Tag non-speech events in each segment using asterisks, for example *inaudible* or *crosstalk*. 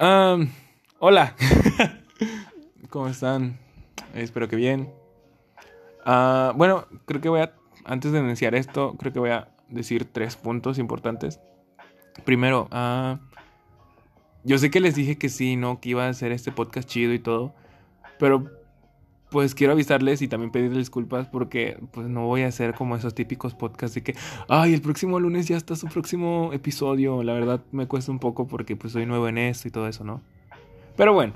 Hola. *laughs* ¿Cómo están? Espero que bien. Ah, bueno, creo que voy a, antes de iniciar esto, creo que voy a decir tres puntos importantes. Primero, ah, yo sé que les dije que sí, ¿no? Que iba a hacer este podcast chido y todo. Pero pues quiero avisarles y también pedirles disculpas porque pues no voy a hacer como esos típicos podcasts de que, ay, el próximo lunes ya está su próximo episodio. La verdad me cuesta un poco porque pues soy nuevo en esto y todo eso, ¿no? Pero bueno,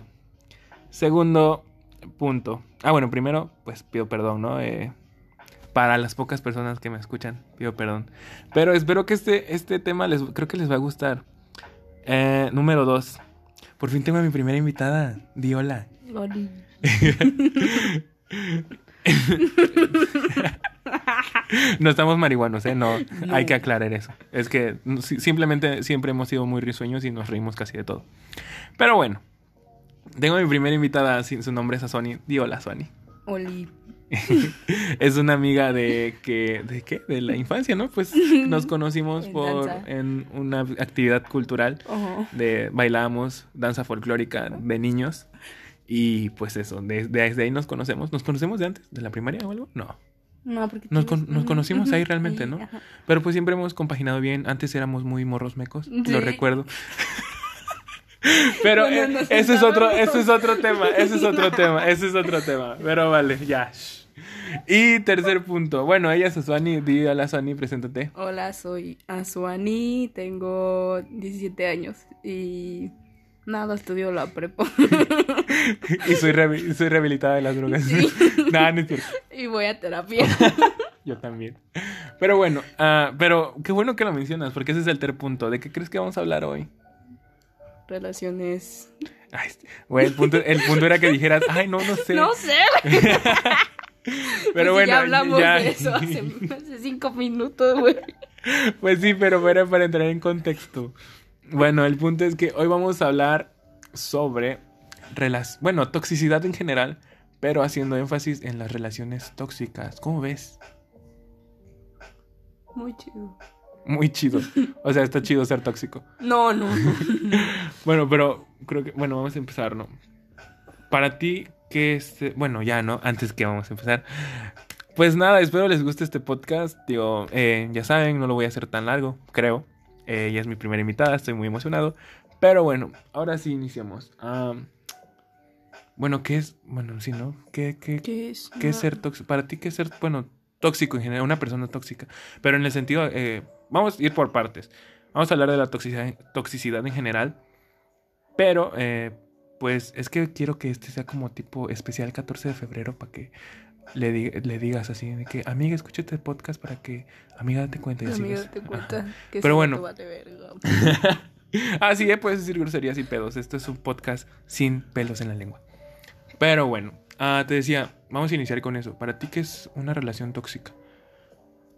segundo punto. Ah, bueno, primero pues pido perdón, ¿no? Eh, para las pocas personas que me escuchan, pido perdón. Pero espero que este, este tema les, creo que les va a gustar. Eh, número dos. Por fin tengo a mi primera invitada, Diola. No estamos marihuanos, ¿eh? No, hay que aclarar eso. Es que simplemente siempre hemos sido muy risueños y nos reímos casi de todo. Pero bueno, tengo a mi primera invitada, su nombre es Aswani. Di hola, Aswani. Oli. *laughs* es una amiga de que de qué de la infancia no pues nos conocimos *laughs* por en una actividad cultural de bailamos danza folclórica de niños y pues eso, desde ahí nos conocemos. ¿Nos conocemos de antes? ¿De la primaria o algo? No. No, porque nos, conocimos ahí realmente, ¿no? Pero pues siempre hemos compaginado bien. Antes éramos muy morros mecos, lo recuerdo. *laughs* Pero eh, ese es otro, ese es otro tema, ese es otro tema, ese es otro tema. Pero vale, ya. Y tercer punto. Bueno, ella es Asuani. Di hola Asuani, preséntate. Hola, soy Asuani, tengo 17 años y Nada, estudio la prepa. *laughs* y soy, soy rehabilitada de las drogas. *laughs* Nada, no Y voy a terapia. *laughs* Yo también. Pero bueno, uh, pero qué bueno que lo mencionas, porque ese es el tercer punto. ¿De qué crees que vamos a hablar hoy? Relaciones. Ay, güey, el punto, el punto era que dijeras, ay, no, no sé. No sé, Pero pues bueno, ya hablamos de eso hace, cinco minutos, güey. Pues sí, pero era para entrar en contexto. Bueno, el punto es que hoy vamos a hablar sobre bueno, toxicidad en general, pero haciendo énfasis en las relaciones tóxicas. ¿Cómo ves? Muy chido. Muy chido. O sea, está chido ser tóxico. *laughs* No, no. *laughs* bueno, pero creo que bueno, vamos a empezar, ¿no? Para ti qué es bueno, ya, ¿no? Antes que vamos a empezar. Pues nada, espero les guste este podcast. Digo, eh, ya saben, no lo voy a hacer tan largo, creo. Ella es mi primera invitada, estoy muy emocionado. Pero bueno, ahora sí iniciamos. bueno, ¿qué es? Bueno, sí, ¿no? ¿Qué, qué, es? ¿Qué es ser tóxico? Para ti, ¿qué es ser, bueno, tóxico en general? Una persona tóxica. Pero en el sentido, eh, vamos a ir por partes. Vamos a hablar de la toxicidad, toxicidad en general. Pero, eh, pues es que quiero que este sea como tipo especial 14 de febrero para que le, le digas así de que, amiga, escúchate el podcast para que, amiga, date cuenta. Y amiga, date cuenta. Que Pero bueno. *laughs* ah, sí, eh, puedes decir groserías y pedos. Esto es un podcast sin pelos en la lengua. Pero bueno, ah, te decía, vamos a iniciar con eso. ¿Para ti qué es una relación tóxica?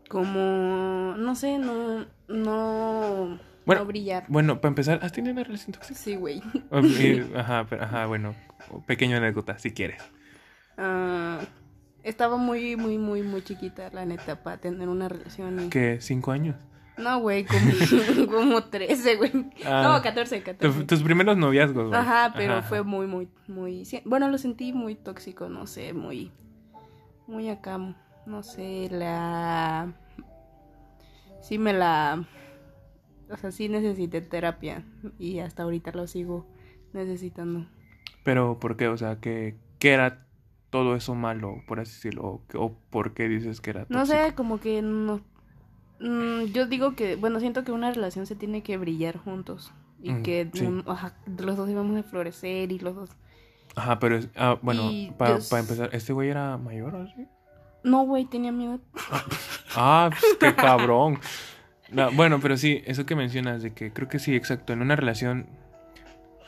Como, no sé, no, no, no brillar. Bueno, para empezar, ¿has tenido una relación tóxica? Sí, güey. *laughs* ajá, ajá, bueno, pequeña anécdota, si quieres. Ah... Estaba muy, muy, muy, muy chiquita, la neta, para tener una relación. ¿Qué? ¿Cinco años? No, güey, como, *laughs* como 13, güey. Ah, no, 14, 14. tus primeros noviazgos, güey. Ajá, pero fue muy, muy, muy... Bueno, lo sentí muy tóxico, no sé, muy... Muy acá, no sé, la... Sí me la... O sea, sí necesité terapia y hasta ahorita lo sigo necesitando. Pero, ¿por qué? O sea, ¿qué, qué era todo eso malo, por así decirlo? O, por qué dices que era tóxico? No sé, como que no... Mm, yo digo que, bueno, siento que una relación se tiene que brillar juntos. Y mm, que los dos íbamos a florecer y los dos... Ajá, pero, ah, bueno, para empezar, ¿este güey era mayor o así? No, güey, tenía miedo. *laughs* ah, pues, qué cabrón. bueno, pero sí, eso que mencionas de que creo que sí, exacto, en una relación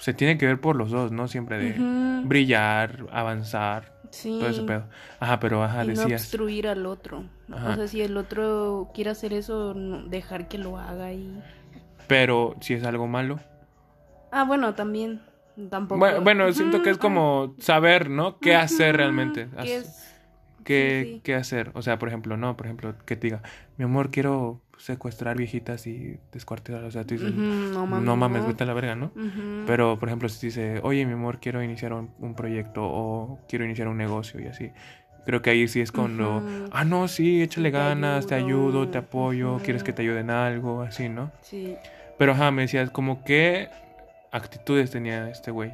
se tiene que ver por los dos, ¿no? Siempre de brillar, avanzar, Sí. Todo ese pedo. Ajá, pero ajá, y decías. No obstruir al otro. O sea, si el otro quiere hacer eso, dejar que lo haga y. Pero si es algo malo. Ah, bueno, también. Tampoco. Bueno, siento que es como saber, ¿no? ¿Qué hacer realmente? ¿Qué, ¿Qué, ¿Qué, hacer? O sea, por ejemplo, no, por ejemplo, que te diga, mi amor, quiero secuestrar viejitas y descuartizarlas. O sea, tú dices, no mames. no mames, vete a la verga, ¿no? Pero, por ejemplo, si dice, oye, mi amor, quiero iniciar un, un proyecto o quiero iniciar un negocio y así. Creo que ahí sí es cuando, ah, no, sí, échale Te ganas, te ayudo, ayudo, te apoyo, quieres que te ayude en algo, así, ¿no? Sí. Pero, ajá, me decías, como qué actitudes tenía este güey.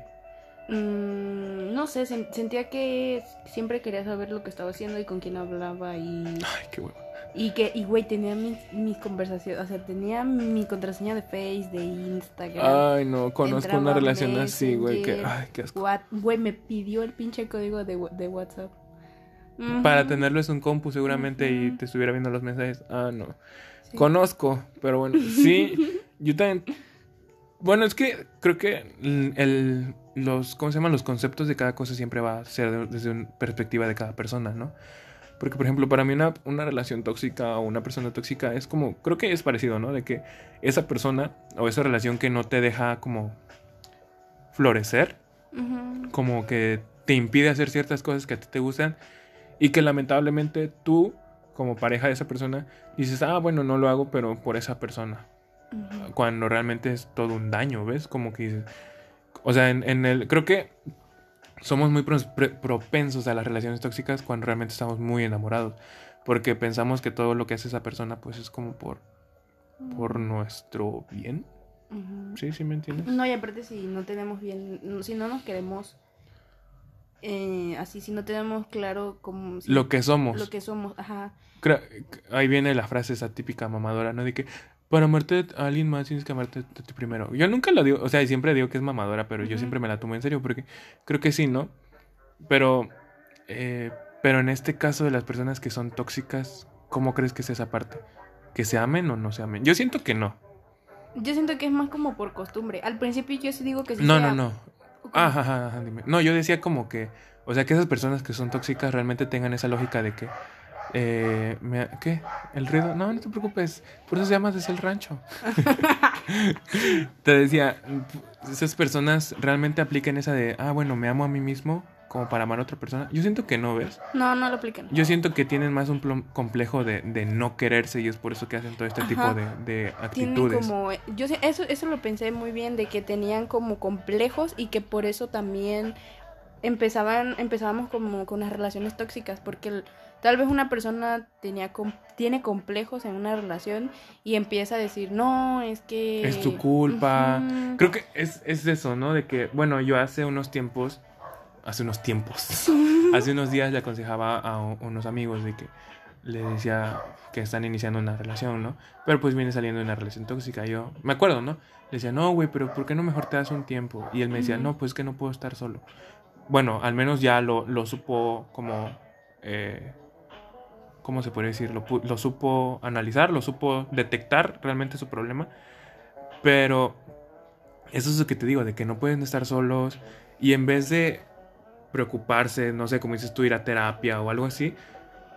Mm, no sé, sen- sentía que siempre quería saber lo que estaba haciendo y con quién hablaba y... Ay, qué huevo. Y que, y güey, tenía mis, mis conversaciones, o sea, tenía mi contraseña de Face, de Instagram. Ay, no, conozco Entraba una a relación así, güey, que, ay, qué asco. What- Güey, me pidió el pinche código de, de WhatsApp. Para tenerlo en un compu seguramente y Ujú. te estuviera viendo los mensajes. Ah, no. Sí. Conozco, pero bueno, sí, *laughs* yo también. Bueno, es que creo que el, el- los, ¿cómo se llaman? Los conceptos de cada cosa siempre va a ser de- desde una perspectiva de cada persona, ¿no? Porque, por ejemplo, para mí una, una relación tóxica o una persona tóxica es como, creo que es parecido, ¿no? De que esa persona o esa relación que no te deja como florecer, como que te impide hacer ciertas cosas que a ti te gustan y que lamentablemente tú, como pareja de esa persona, dices, ah, bueno, no lo hago, pero por esa persona. Cuando realmente es todo un daño, ¿ves? Como que dices, o sea, en, en el, creo que somos muy propensos a las relaciones tóxicas cuando realmente estamos muy enamorados, porque pensamos que todo lo que hace esa persona, pues es como por, por nuestro bien. Sí, sí, ¿me entiendes? No, y aparte si no tenemos bien, si no nos queremos eh, así, si no tenemos claro cómo... si- Lo que somos. Lo que somos, ajá. Ahí viene la frase esa típica mamadora, ¿no? De que para amarte a alguien más tienes que amarte a ti primero. Yo nunca lo digo, o sea, siempre digo que es mamadora, pero yo siempre me la tomo en serio porque creo que sí, ¿no? Pero, eh, pero en este caso de las personas que son tóxicas, ¿cómo crees que es esa parte? ¿Que se amen o no se amen? Yo siento que no. Yo siento que es más como por costumbre. Al principio yo sí digo que sí No, sea- no, no. Ajá, ajá, ajá, dime. No, yo decía como que, o sea, que esas personas que son tóxicas realmente tengan esa lógica de que, eh, me- ¿qué? ¿El ruido? No, no te preocupes, por eso se llama desde el rancho. *laughs* *laughs* te decía, esas personas realmente aplican esa de, ah, bueno, me amo a mí mismo como para amar a otra persona. Yo siento que no, ¿ves? No, no lo aplican. Yo siento que tienen más un complejo de, de no quererse y es por eso que hacen todo este tipo de, de Tienen actitudes. como... Yo sé- eso, eso lo pensé muy bien, de que tenían como complejos y que por eso también empezaban, empezábamos como con las relaciones tóxicas, porque el- tal vez una persona tenía com- tiene complejos en una relación y empieza a decir, no, es que... Es tu culpa. Creo que es, es eso, ¿no? De que, bueno, yo hace unos tiempos, hace unos tiempos, *laughs* hace unos días le aconsejaba a unos amigos de que le decía que están iniciando una relación, ¿no? Pero pues viene saliendo de una relación tóxica. Yo me acuerdo, ¿no? Le decía, no, güey, pero ¿por qué no mejor te das un tiempo? Y él me decía, no, pues que no puedo estar solo. Bueno, al menos ya lo, lo supo como... eh, ¿Cómo se puede decir? Lo, supo analizar, lo supo detectar realmente su problema. Pero eso es lo que te digo, de que no pueden estar solos y en vez de preocuparse, no sé, como dices tú, ir a terapia o algo así,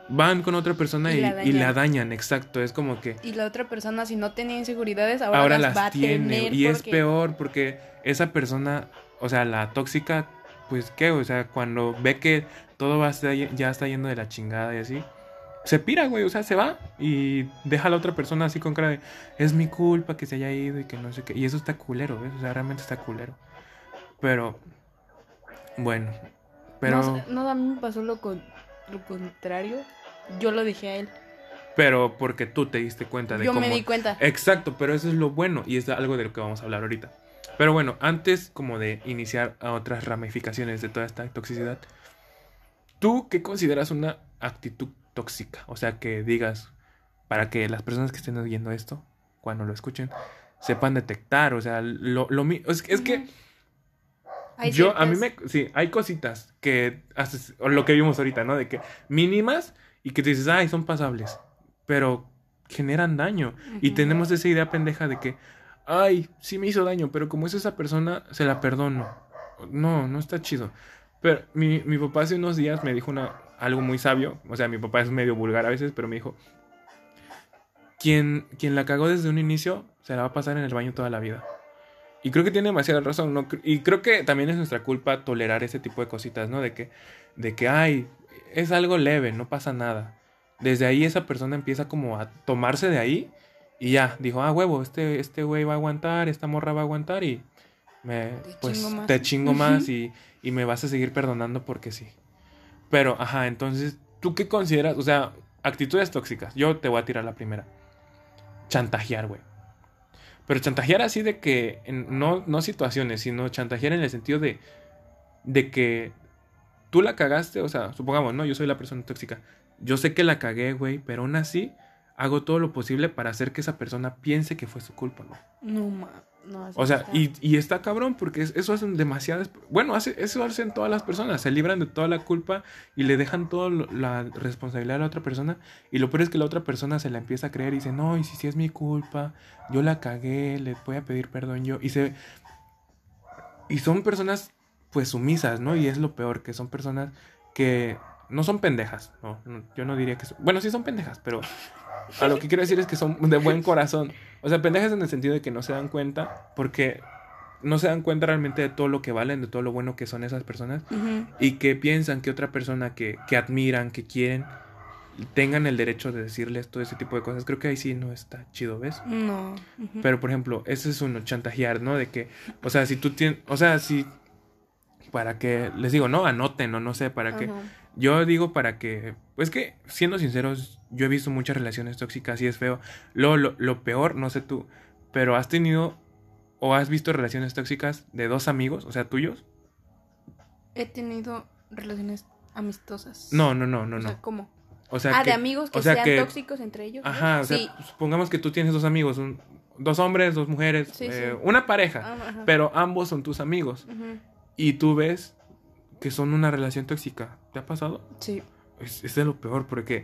van con otra persona Y y, la y la dañan. exacto. Es como que Y la otra persona, si no tenía inseguridades, ahora, ahora, las, las, va a tiene tener. y es peor porque esa persona, o sea, la tóxica, pues qué, o sea, cuando ve que todo va a estar- ya está yendo de la chingada y así. Se pira, güey, o sea, se va y deja a la otra persona así con cara de es mi culpa que se haya ido y que no sé qué. Y eso está culero, ¿ves? O sea, realmente está culero. Pero, bueno, pero, No, a mí me pasó lo, con- lo contrario. Yo lo dije a él. pero porque tú te diste cuenta de Yo cómo... me di cuenta. Exacto, pero eso es lo bueno y es algo de lo que vamos a hablar ahorita. Pero bueno, antes como de iniciar a otras ramificaciones de toda esta toxicidad, ¿tú qué consideras una actitud tóxica? O sea, que digas, para que las personas que estén oyendo esto, cuando lo escuchen, sepan detectar, o sea, lo, lo es, es que Hay yo, a mí me, sí, hay cositas que haces, o lo que vimos ahorita, ¿no? De que mínimas y que te dices, ay, son pasables, pero generan daño. Y tenemos esa idea pendeja de que, ay, sí me hizo daño, pero como es esa persona, se la perdono. No, no está chido. Pero mi, mi papá hace unos días me dijo una, algo muy sabio, o sea, mi papá es medio vulgar a veces, pero me dijo, quien, quien la cagó desde un inicio, se la va a pasar en el baño toda la vida. Y creo que tiene demasiada razón, ¿no? Y creo que también es nuestra culpa tolerar ese tipo de cositas, ¿no? De que, de que, ay, es algo leve, no pasa nada. Desde ahí esa persona empieza como a tomarse de ahí Y ya, dijo, ah, huevo, este, este güey va a aguantar, esta morra va a aguantar y me, Te pues chingo más. te chingo más y, y me vas a seguir perdonando porque sí. Pero, ajá, entonces, ¿tú qué consideras? O sea, actitudes tóxicas. Yo te voy a tirar la primera. Chantajear, güey. Pero chantajear así de que, no, no situaciones, sino chantajear en el sentido de, de que tú la cagaste, o sea, supongamos, ¿no? Yo soy la persona tóxica. Yo sé que la cagué, güey, pero aún así hago todo lo posible para hacer que esa persona piense que fue su culpa, ¿no? No, ma. No, O sea, y, y está cabrón porque es- eso hacen demasiadas... Bueno, hace, eso hacen todas las personas. Se libran de toda la culpa y le dejan toda la responsabilidad a la otra persona. Y lo peor es que la otra persona se la empieza a creer y dice, no, y si sí es mi culpa, yo la cagué, le voy a pedir perdón yo. Y se... Y son personas pues sumisas, ¿no? Y es lo peor, que son personas que no son pendejas, ¿no? No, Yo no diría que son... Bueno, sí son pendejas, pero a lo que quiero decir es que son de buen *laughs* corazón. O sea, pendejas en el sentido de que no se dan cuenta, porque no se dan cuenta realmente de todo lo que valen, de todo lo bueno que son esas personas, y que piensan que otra persona que, que admiran, que quieren, tengan el derecho de decirles todo ese tipo de cosas. Creo que ahí sí no está chido, ¿ves? No. Pero, por ejemplo, ese es uno, chantajear, ¿no? De que, o sea, si tú tienes, o sea, si, para que, les digo, no, anoten o no sé, para que, Ajá. Yo digo para que, pues que, siendo sinceros, yo he visto muchas relaciones tóxicas y es feo. Lo, lo, lo peor, no sé tú, pero has tenido o has visto relaciones tóxicas de dos amigos, o sea, tuyos. He tenido relaciones amistosas. No, no, no, no, O sea, no. ¿cómo? O sea, ah, que, de amigos que o sea sean que- tóxicos entre ellos. ¿no? Ajá, o sea, sí. supongamos que tú tienes dos amigos, un- dos hombres, dos mujeres, Sí, eh, sí. una pareja, Ah, pero ambos son tus amigos Ujú. y tú ves que son una relación tóxica. ¿Te ha pasado? Sí. Es, es de lo peor porque.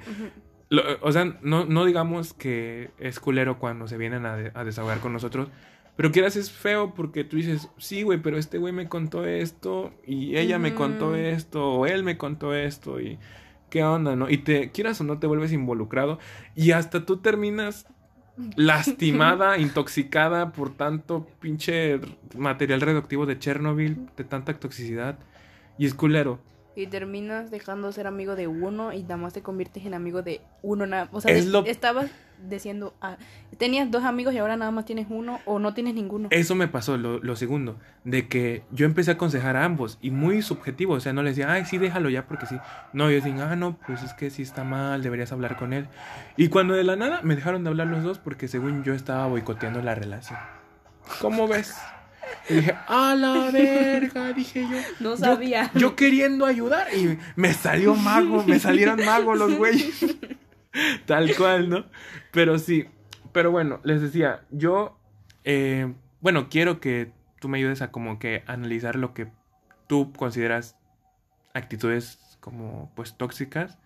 Lo- o sea, no, no digamos que es culero cuando se vienen a, de- a desahogar con nosotros, pero quieras es feo porque tú dices, sí, güey, pero este güey me contó esto y ella me contó esto o él me contó esto y qué onda, ¿no? Y te quieras o no te vuelves involucrado y hasta tú terminas lastimada, *laughs* intoxicada por tanto pinche material radioactivo de Chernobyl, de tanta toxicidad y es culero. Y terminas dejando de ser amigo de uno y nada más te conviertes en amigo de uno. Nada. O sea, Es lo- estabas diciendo, ah, tenías dos amigos y ahora nada más tienes uno o no tienes ninguno. Eso me pasó, lo, lo segundo, de que yo empecé a aconsejar a ambos y muy subjetivo, o sea, no les decía, ay, sí, déjalo ya porque sí. No, yo decía, ah, no, pues es que sí está mal, deberías hablar con él. Y cuando de la nada me dejaron de hablar los dos porque según yo estaba boicoteando la relación. ¿Cómo ves? Y dije, a la verga, dije yo. No Yo- sabía. Yo, queriendo ayudar y me salió mago, me salieron magos los güeyes. Tal cual, ¿no? Pero sí, pero bueno, les decía, yo, eh, bueno, quiero que tú me ayudes a como que analizar lo que tú consideras actitudes como pues tóxicas,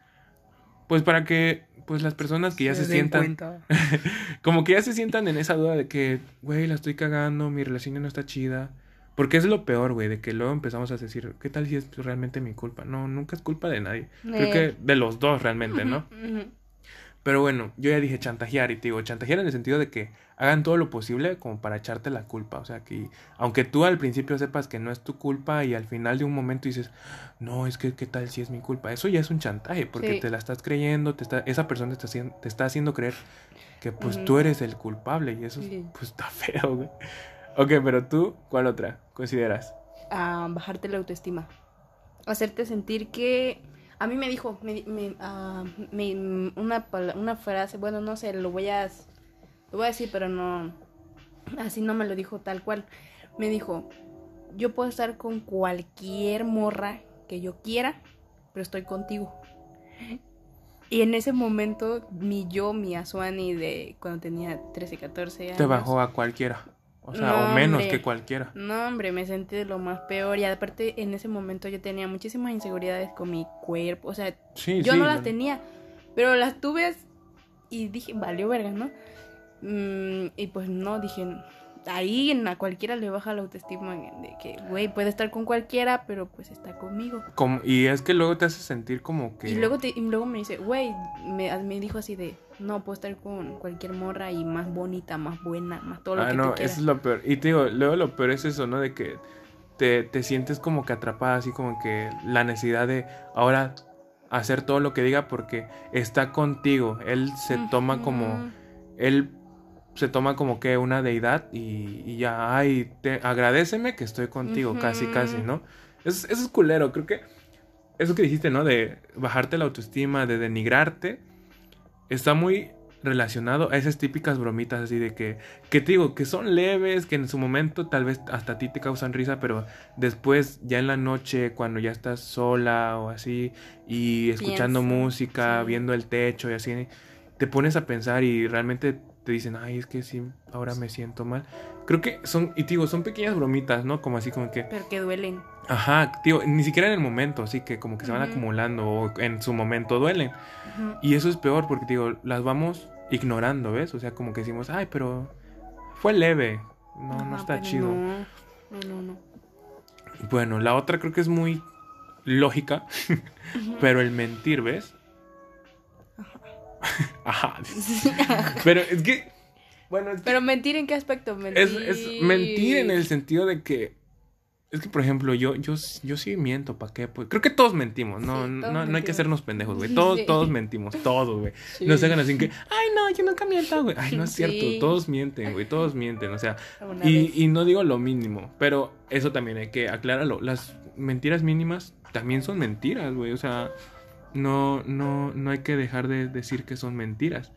pues para que pues las personas que ya se, sientan cuenta. *laughs* como que ya se sientan en esa duda de que, güey, la estoy cagando, mi relación no está chida. Porque es lo peor, güey, de que luego empezamos a decir, ¿qué tal si es realmente mi culpa? No, nunca es culpa de nadie. Creo Eh. que de los dos realmente, ¿no? Pero bueno, yo ya dije chantajear y te digo, chantajear en el sentido de que hagan todo lo posible como para echarte la culpa. O sea, que aunque tú al principio sepas que no es tu culpa y al final de un momento dices, no, es que qué tal si es mi culpa. Eso ya es un chantaje porque Sí. te la estás creyendo, te está, esa persona te está, haciendo, te está haciendo creer que pues tú eres el culpable y eso Sí. pues está feo, güey. Ok, pero tú, ¿cuál otra consideras? a bajarte la autoestima. Hacerte sentir que... A mí me dijo me, me, me- una, una frase, bueno, no sé, lo voy a... Lo voy a decir, pero no... Así no me lo dijo tal cual. Me dijo, yo puedo estar con cualquier morra que yo quiera, pero estoy contigo. Y en ese momento, mi yo, mi Asuani de cuando tenía 13, 14 años... Te bajó a cualquiera. O sea, No, o menos hombre. que cualquiera. No, hombre, me sentí de lo más peor. Y aparte, en ese momento yo tenía muchísimas inseguridades con mi cuerpo. O sea, Sí, yo sí, no las no- tenía, pero las tuve y dije, valió verga, ¿no? Mm, y pues no, dije, ahí en a cualquiera le baja la autoestima de que, güey, puede estar con cualquiera, pero pues está conmigo. Como- y es que luego te hace sentir como que... Y luego, te, y luego me dice, güey, me, me dijo así de, no, puedo estar con cualquier morra y más bonita, más buena, más todo lo Ah, que no, tú eso quieras. es lo peor. Y te digo, luego lo peor es eso, ¿no? De que te, te sientes como que atrapada, así como que la necesidad de ahora hacer todo lo que diga porque está contigo. Él se toma como... Él se toma como que una deidad y, y ya, ay, te, agradeceme que estoy contigo, casi, casi, ¿no? Eso, eso es culero, creo que eso que dijiste, ¿no? De bajarte la autoestima, de denigrarte, está muy relacionado a esas típicas bromitas así de que, que te digo, que son leves, que en su momento tal vez hasta a ti te causan risa, pero después ya en la noche, cuando ya estás sola o así, y escuchando música, viendo el techo y así, te pones a pensar y realmente te dicen, ay, es que sí, ahora me siento mal. Creo que son, y digo, son pequeñas bromitas, ¿no? Como así como que... Pero que duelen. Ajá, tío, ni siquiera en el momento, así que como que se van acumulando o en su momento duelen. Y eso es peor porque, digo, las vamos ignorando, ¿ves? O sea, como que decimos, ay, pero fue leve, no, no está chido. No, no, no. Bueno, la otra creo que es muy lógica, *laughs* pero el mentir, ¿ves? *laughs* Ajá. *laughs* Pero es que. Bueno, es que Pero mentir en qué aspecto? Mentir. es, es mentir en el sentido de que. Es que, por ejemplo, yo, yo, yo sí miento, ¿para qué? Pues, creo que todos mentimos, no, Sí, todos no, no hay que hacernos pendejos, güey. *laughs* Todos, Sí. todos mentimos, todos, güey. Sí. No se hagan así que, ay, no, yo nunca miento, güey. Ay, no es cierto, todos mienten, güey, todos mienten, o sea. Y, y no digo lo mínimo, pero eso también hay que aclararlo. Las mentiras mínimas también son mentiras, güey. O sea, no, no, no hay que dejar de decir que son mentiras.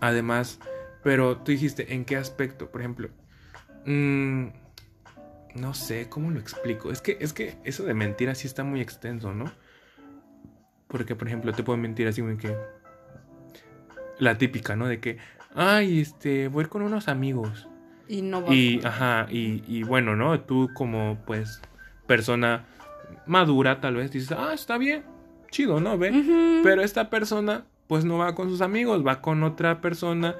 Además, pero tú dijiste, ¿en qué aspecto? Por ejemplo, mm, no sé, ¿cómo lo explico? Es que, es que eso de mentiras sí está muy extenso, ¿no? Porque, por ejemplo, te pueden mentir así, güey, que... La típica, ¿no? De que, ay, este, voy con unos amigos. Y no. Y, ajá, y, y bueno, ¿no? Tú como, pues, persona madura, tal vez, dices, ah, está bien, chido, ¿no? Ve. Pero esta persona, pues, no va con sus amigos, va con otra persona.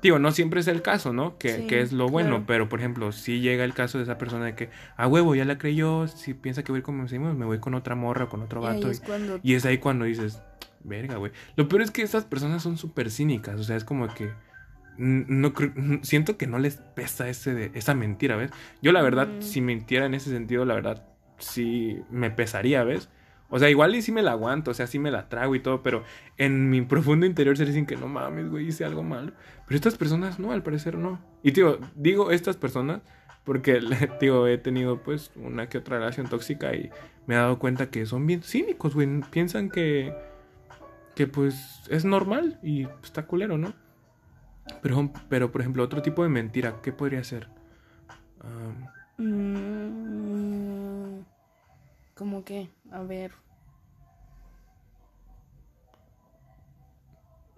Digo, no siempre es el caso, ¿no? Que, Sí, que es lo bueno, claro. pero, por ejemplo, si llega el caso de esa persona de que, a huevo, ya la creyó, si piensa que voy a ir con mis amigos, me voy con otra morra, con otro Y vato. cuando. Y es ahí cuando dices, verga, güey. Lo peor es que estas personas son súper cínicas. O sea, es como que. No siento que no les pesa ese de, esa mentira, ¿ves? Yo, la verdad, Mm. si mintiera en ese sentido, la verdad, sí me pesaría, ¿ves? O sea, igual y sí me la aguanto, o sea, sí me la trago y todo, pero en mi profundo interior se dicen que no mames, güey, hice algo malo. Pero estas personas no, al parecer no. Y, tío, digo estas personas porque, *laughs* tío, he tenido pues una que otra relación tóxica y me he dado cuenta que son bien cínicos, güey. Piensan que, que pues es normal y está culero, ¿no? Pero, pero, por ejemplo, otro tipo de mentira, ¿qué podría ser? Mm, ¿Cómo que? A ver.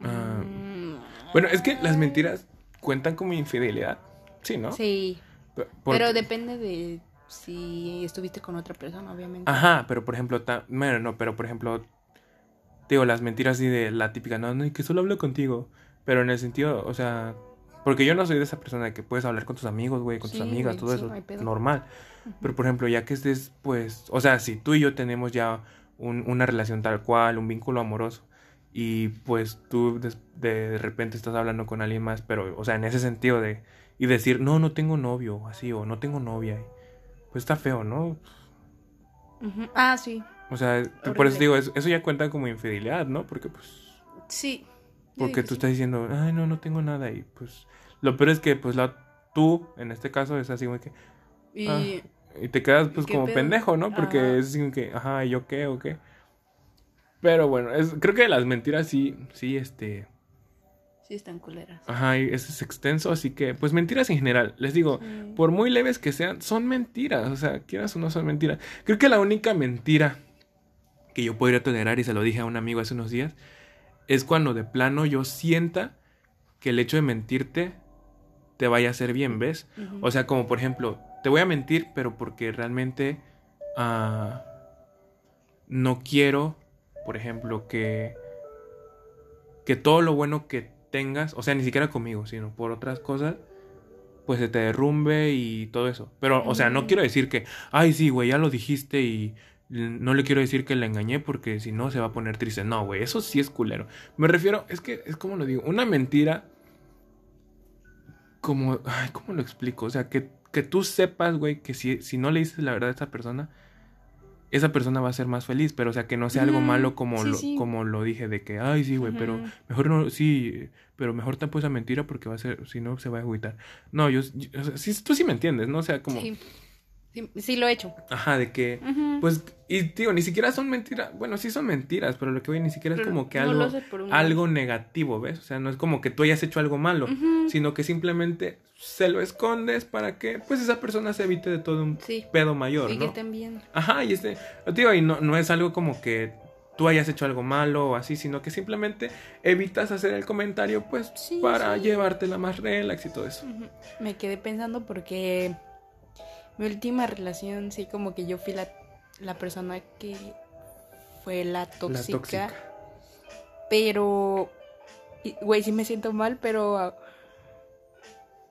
Ah, Mm, bueno, es que las mentiras cuentan como infidelidad, sí, ¿no? Sí. Pero depende de si estuviste con otra persona, obviamente. Ajá, pero por ejemplo, ta- bueno, no, pero por ejemplo, digo, las mentiras así de la típica, no, no, y que solo hablo contigo, pero en el sentido, o sea, porque yo no soy de esa persona de que puedes hablar con tus amigos, güey, con tus amigas, todo sí, eso, no normal. Pero por ejemplo, ya que estés, pues, o sea, si tú y yo tenemos ya un- una relación tal cual, un vínculo amoroso, y pues tú des- de, repente estás hablando con alguien más, pero, o sea, en ese sentido de, y decir, no, no tengo novio, así, o no tengo novia, pues está feo, ¿no? Ah, sí. O sea, por eso digo, eso, eso ya cuenta como infidelidad, ¿no? Porque pues, Sí. Porque tú estás diciendo, ay, no, no tengo nada y pues, lo peor es que pues la, tú, en este caso, es así como que, Y ah, y te quedas pues ¿Qué como pedo? pendejo, ¿no? Porque Ajá. es así como que, ajá, ¿y yo qué o qué? Pero bueno, es, creo que las mentiras sí, sí, este, sí están culeras. ajá, y eso es extenso, así que, pues mentiras en general, les digo, Sí. por muy leves que sean, son mentiras. O sea, quieras o no son mentiras. Creo que la única mentira que yo podría tolerar, y se lo dije a un amigo hace unos días, es cuando de plano yo sienta que el hecho de mentirte te vaya a hacer bien, ¿ves? O sea, como por ejemplo, te voy a mentir, pero porque realmente ah, no quiero, por ejemplo, que, que todo lo bueno que tengas, o sea, ni siquiera conmigo, sino por otras cosas, pues se te derrumbe y todo eso. Pero, o sea, no quiero decir que, ay, sí, güey, ya lo dijiste y no le quiero decir que la engañé porque si no se va a poner triste. No, güey, eso sí es culero. Me refiero, es que, es como lo digo, una mentira como, ay, ¿cómo lo explico? O sea, que, que tú sepas, güey, que si, si no le dices la verdad a esa persona, esa persona va a ser más feliz, pero o sea, que no sea algo Ujú, malo como, sí, lo, sí. como lo dije, de que, ay, sí, güey, pero mejor no, sí, pero mejor tampoco esa mentira porque va a ser, si no, se va a agüitar. No, yo, yo- o sea, sí, tú sí me entiendes, ¿no? O sea, como, Sí. Sí, sí lo he hecho. ajá, de que, pues, y digo, ni siquiera son mentiras, bueno, sí son mentiras, pero lo que voy ni siquiera es Pero como que no algo, algo negativo, ¿ves? O sea, no es como que tú hayas hecho algo malo, sino que simplemente se lo escondes para que, pues, esa persona se evite de todo un Sí. pedo mayor, que ¿no? estén bien. Ajá, y este, digo, y no, no es algo como que tú hayas hecho algo malo o así, sino que simplemente evitas hacer el comentario, pues, Sí, para sí. llevártela más relax y todo eso. Me quedé pensando porque mi última relación, sí, como que yo fui la, la persona que fue la tóxica. La tóxica. Pero, güey, sí me siento mal, pero ah,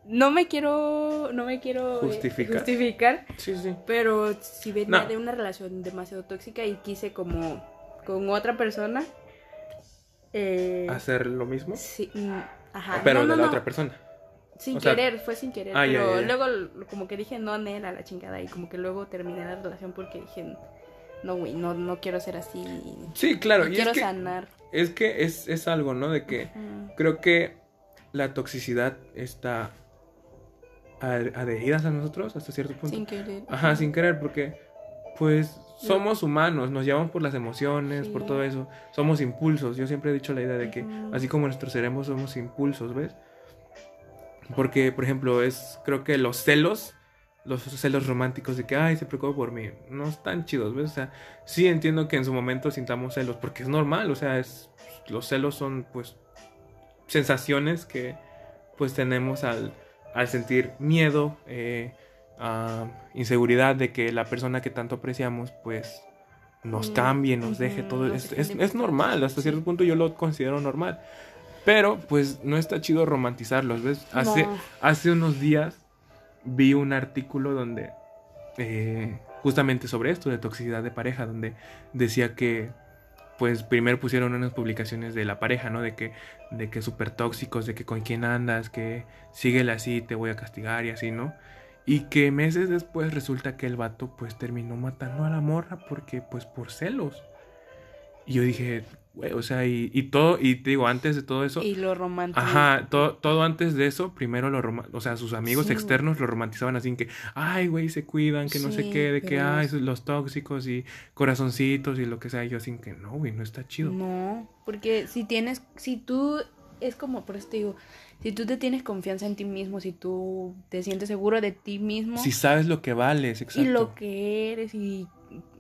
no me quiero, no me quiero eh, Justificar. justificar, Sí, sí. pero si venía No. de una relación demasiado tóxica y quise como con otra persona. Eh, Hacer lo mismo, sí, mm, ajá. pero no, no, de la otra persona. Sin O sea- querer, fue sin querer. Ah, pero ya, ya. luego, como que dije, no, Nel, a la chingada. Y como que luego terminé la relación porque dije, no, güey, no, no quiero ser así. Sí, claro, no y quiero es que, sanar. es que es, es algo, ¿no? De que creo que la toxicidad está ad- adherida a nosotros hasta cierto punto. Sin querer. Ajá, sin querer, porque pues somos humanos, nos llevamos por las emociones, Sí. por todo eso. Somos impulsos. Yo siempre he dicho la idea de que así como nuestros cerebros somos impulsos, ¿ves? Porque, por ejemplo, es creo que los celos, los celos románticos de que, ay, se preocupa por mí, no están chidos, ¿ves? O sea, sí entiendo que en su momento sintamos celos, porque es normal, o sea, es, los celos son, pues, sensaciones que, pues, tenemos al, al sentir miedo, eh, ah, inseguridad de que la persona que tanto apreciamos, pues, nos Mm, cambie, nos deje todo. Es, normal, hasta cierto punto yo lo considero normal. Pero, pues, no está chido romantizarlos, ¿ves? Hace, No. hace unos días vi un artículo donde, eh, justamente sobre esto, de toxicidad de pareja, donde decía que, pues, primero pusieron unas publicaciones de la pareja, ¿no? De que, de que súper tóxicos, de que con quién andas, que síguele así, te voy a castigar y así, ¿no? Y que meses después resulta que el vato, pues, terminó matando a la morra porque, pues, por celos. Y yo dije, güey, o sea, y, y todo, y te digo, antes de todo eso, Y lo romántico. Ajá, todo, todo antes de eso, primero lo o sea, sus amigos Sí. externos lo romantizaban así en que, ay, güey, se cuidan, que no sé qué, de que, ay, los tóxicos y corazoncitos y lo que sea, y yo así que, no, güey, no está chido. No, porque si tienes, si tú, es como, por eso te digo, si tú te tienes confianza en ti mismo, si tú te sientes seguro de ti mismo Si sabes lo que vales, y exacto. lo que eres y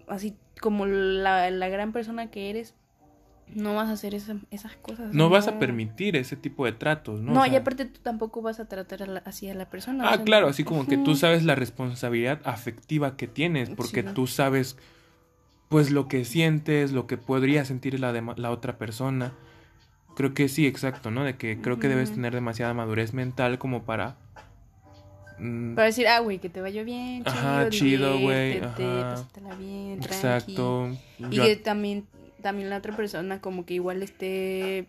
así como la, la gran persona que eres, no vas a hacer esa- esas cosas. No vas a permitir ese tipo de tratos, ¿no? No, O y aparte tú tampoco vas a tratar a la- así a la persona. o Ah, sea, claro, así como que tú sabes la responsabilidad afectiva que tienes, porque Sí. tú sabes, pues, lo que sientes, lo que podría sentir la, la otra persona. Creo que sí, exacto, ¿no? De que creo que debes tener demasiada madurez mental como para... mm, Para decir, ah, güey, que te vaya bien, chido, Ajá, chido, güey, diviértete, ajá. pásatela bien, tranqui. exacto. Y que también, también la otra persona como que igual esté...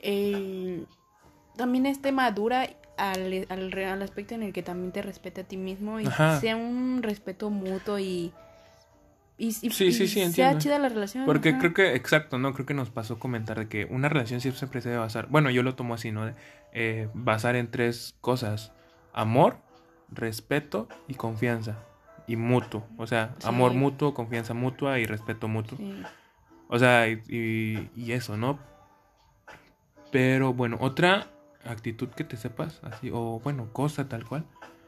eh, también esté madura al, al, al aspecto en el que también te respete a ti mismo y Ajá. sea un respeto mutuo y... Y, y- Sí, sí, y sí, sea chida la relación. Porque ajá. creo que, exacto, ¿no? Creo que nos pasó comentar de que una relación siempre se debe basar, bueno, yo lo tomo así, ¿no? Eh, basar en tres cosas. Amor, respeto y confianza. Y mutuo. O sea, Sí. amor mutuo, confianza mutua y respeto mutuo. Sí. O sea, y, y- eso, ¿no? Pero bueno, otra actitud que te sepas, así, o bueno, cosa tal cual.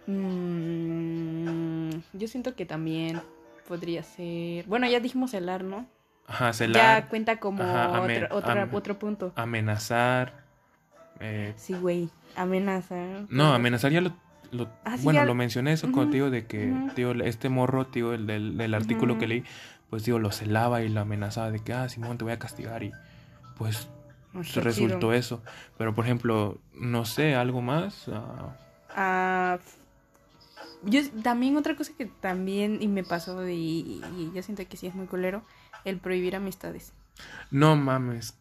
Mm, yo siento que también podría ser... Bueno, ya dijimos celar, ¿no? Ajá, celar, Ya cuenta como Ajá, amen- otro, am- otro punto. amenazar. eh, Sí, güey. Amenaza. No, amenazar ya lo... lo- Ah, sí, bueno, ya- lo mencioné eso contigo de que, tío, este morro, tío, el del, del artículo que leí, pues, digo, lo celaba y lo amenazaba de que, ah, Simón, te voy a castigar y, pues, resultó chido. eso. Pero, por ejemplo, no sé, algo más. f- yo también otra cosa que también y me pasó y, y yo siento que sí es muy culero, el prohibir amistades. no mames.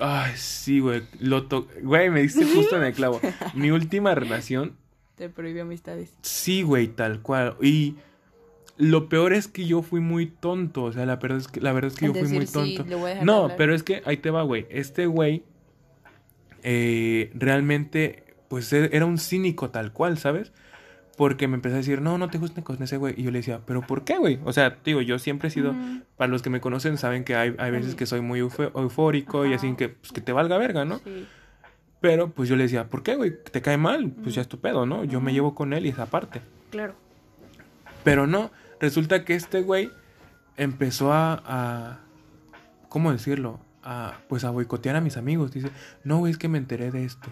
Ay, sí, güey. Lo to- Güey, me diste justo en el clavo. Mi *laughs* última relación Te prohíbe amistades. Sí, güey, tal cual. Y lo peor es que yo fui muy tonto. O sea, la verdad es que, la verdad es que yo fui muy sí, tonto. le voy a dejar de no, pero es que ahí te va, güey. Este güey eh, realmente, pues e- era un cínico tal cual, ¿sabes? Porque me empezó a decir, no, no te gusta con ese güey. Y yo le decía, ¿pero por qué, güey? O sea, digo, yo siempre he sido, para los que me conocen, saben que hay, hay veces que soy muy eufórico y así que, pues, que te valga verga, ¿no? Sí. Pero, pues yo le decía, ¿por qué, güey? ¿Te cae mal? Pues ya es tu pedo, ¿no? Yo me llevo con él y esa parte. Claro. Pero no, resulta que este güey empezó a, a ¿cómo decirlo? A, pues a boicotear a mis amigos. Dice, no, güey, es que me enteré de esto.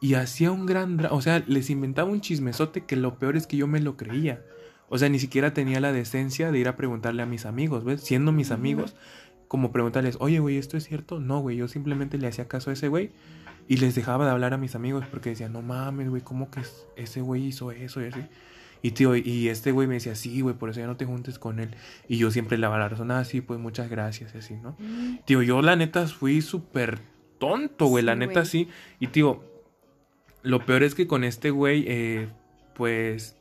Y hacía un gran drama, o sea, les inventaba un chismesote que lo peor es que yo me lo creía. O sea, ni siquiera tenía la decencia de ir a preguntarle a mis amigos, ¿ves? Siendo mis amigos, como preguntarles, oye, güey, ¿esto es cierto? No, güey, yo simplemente le hacía caso a ese güey y les dejaba de hablar a mis amigos porque decían, no mames, güey, ¿cómo que es- ese güey hizo eso y así? Y tío, y este güey me decía, sí, güey, por eso ya no te juntes con él. Y yo siempre le daba la razón, ah, sí, pues muchas gracias, y así, ¿no? Mm, Tío, yo la neta fui súper tonto, güey, la neta sí. Y tío, lo peor es que con este güey, eh, pues,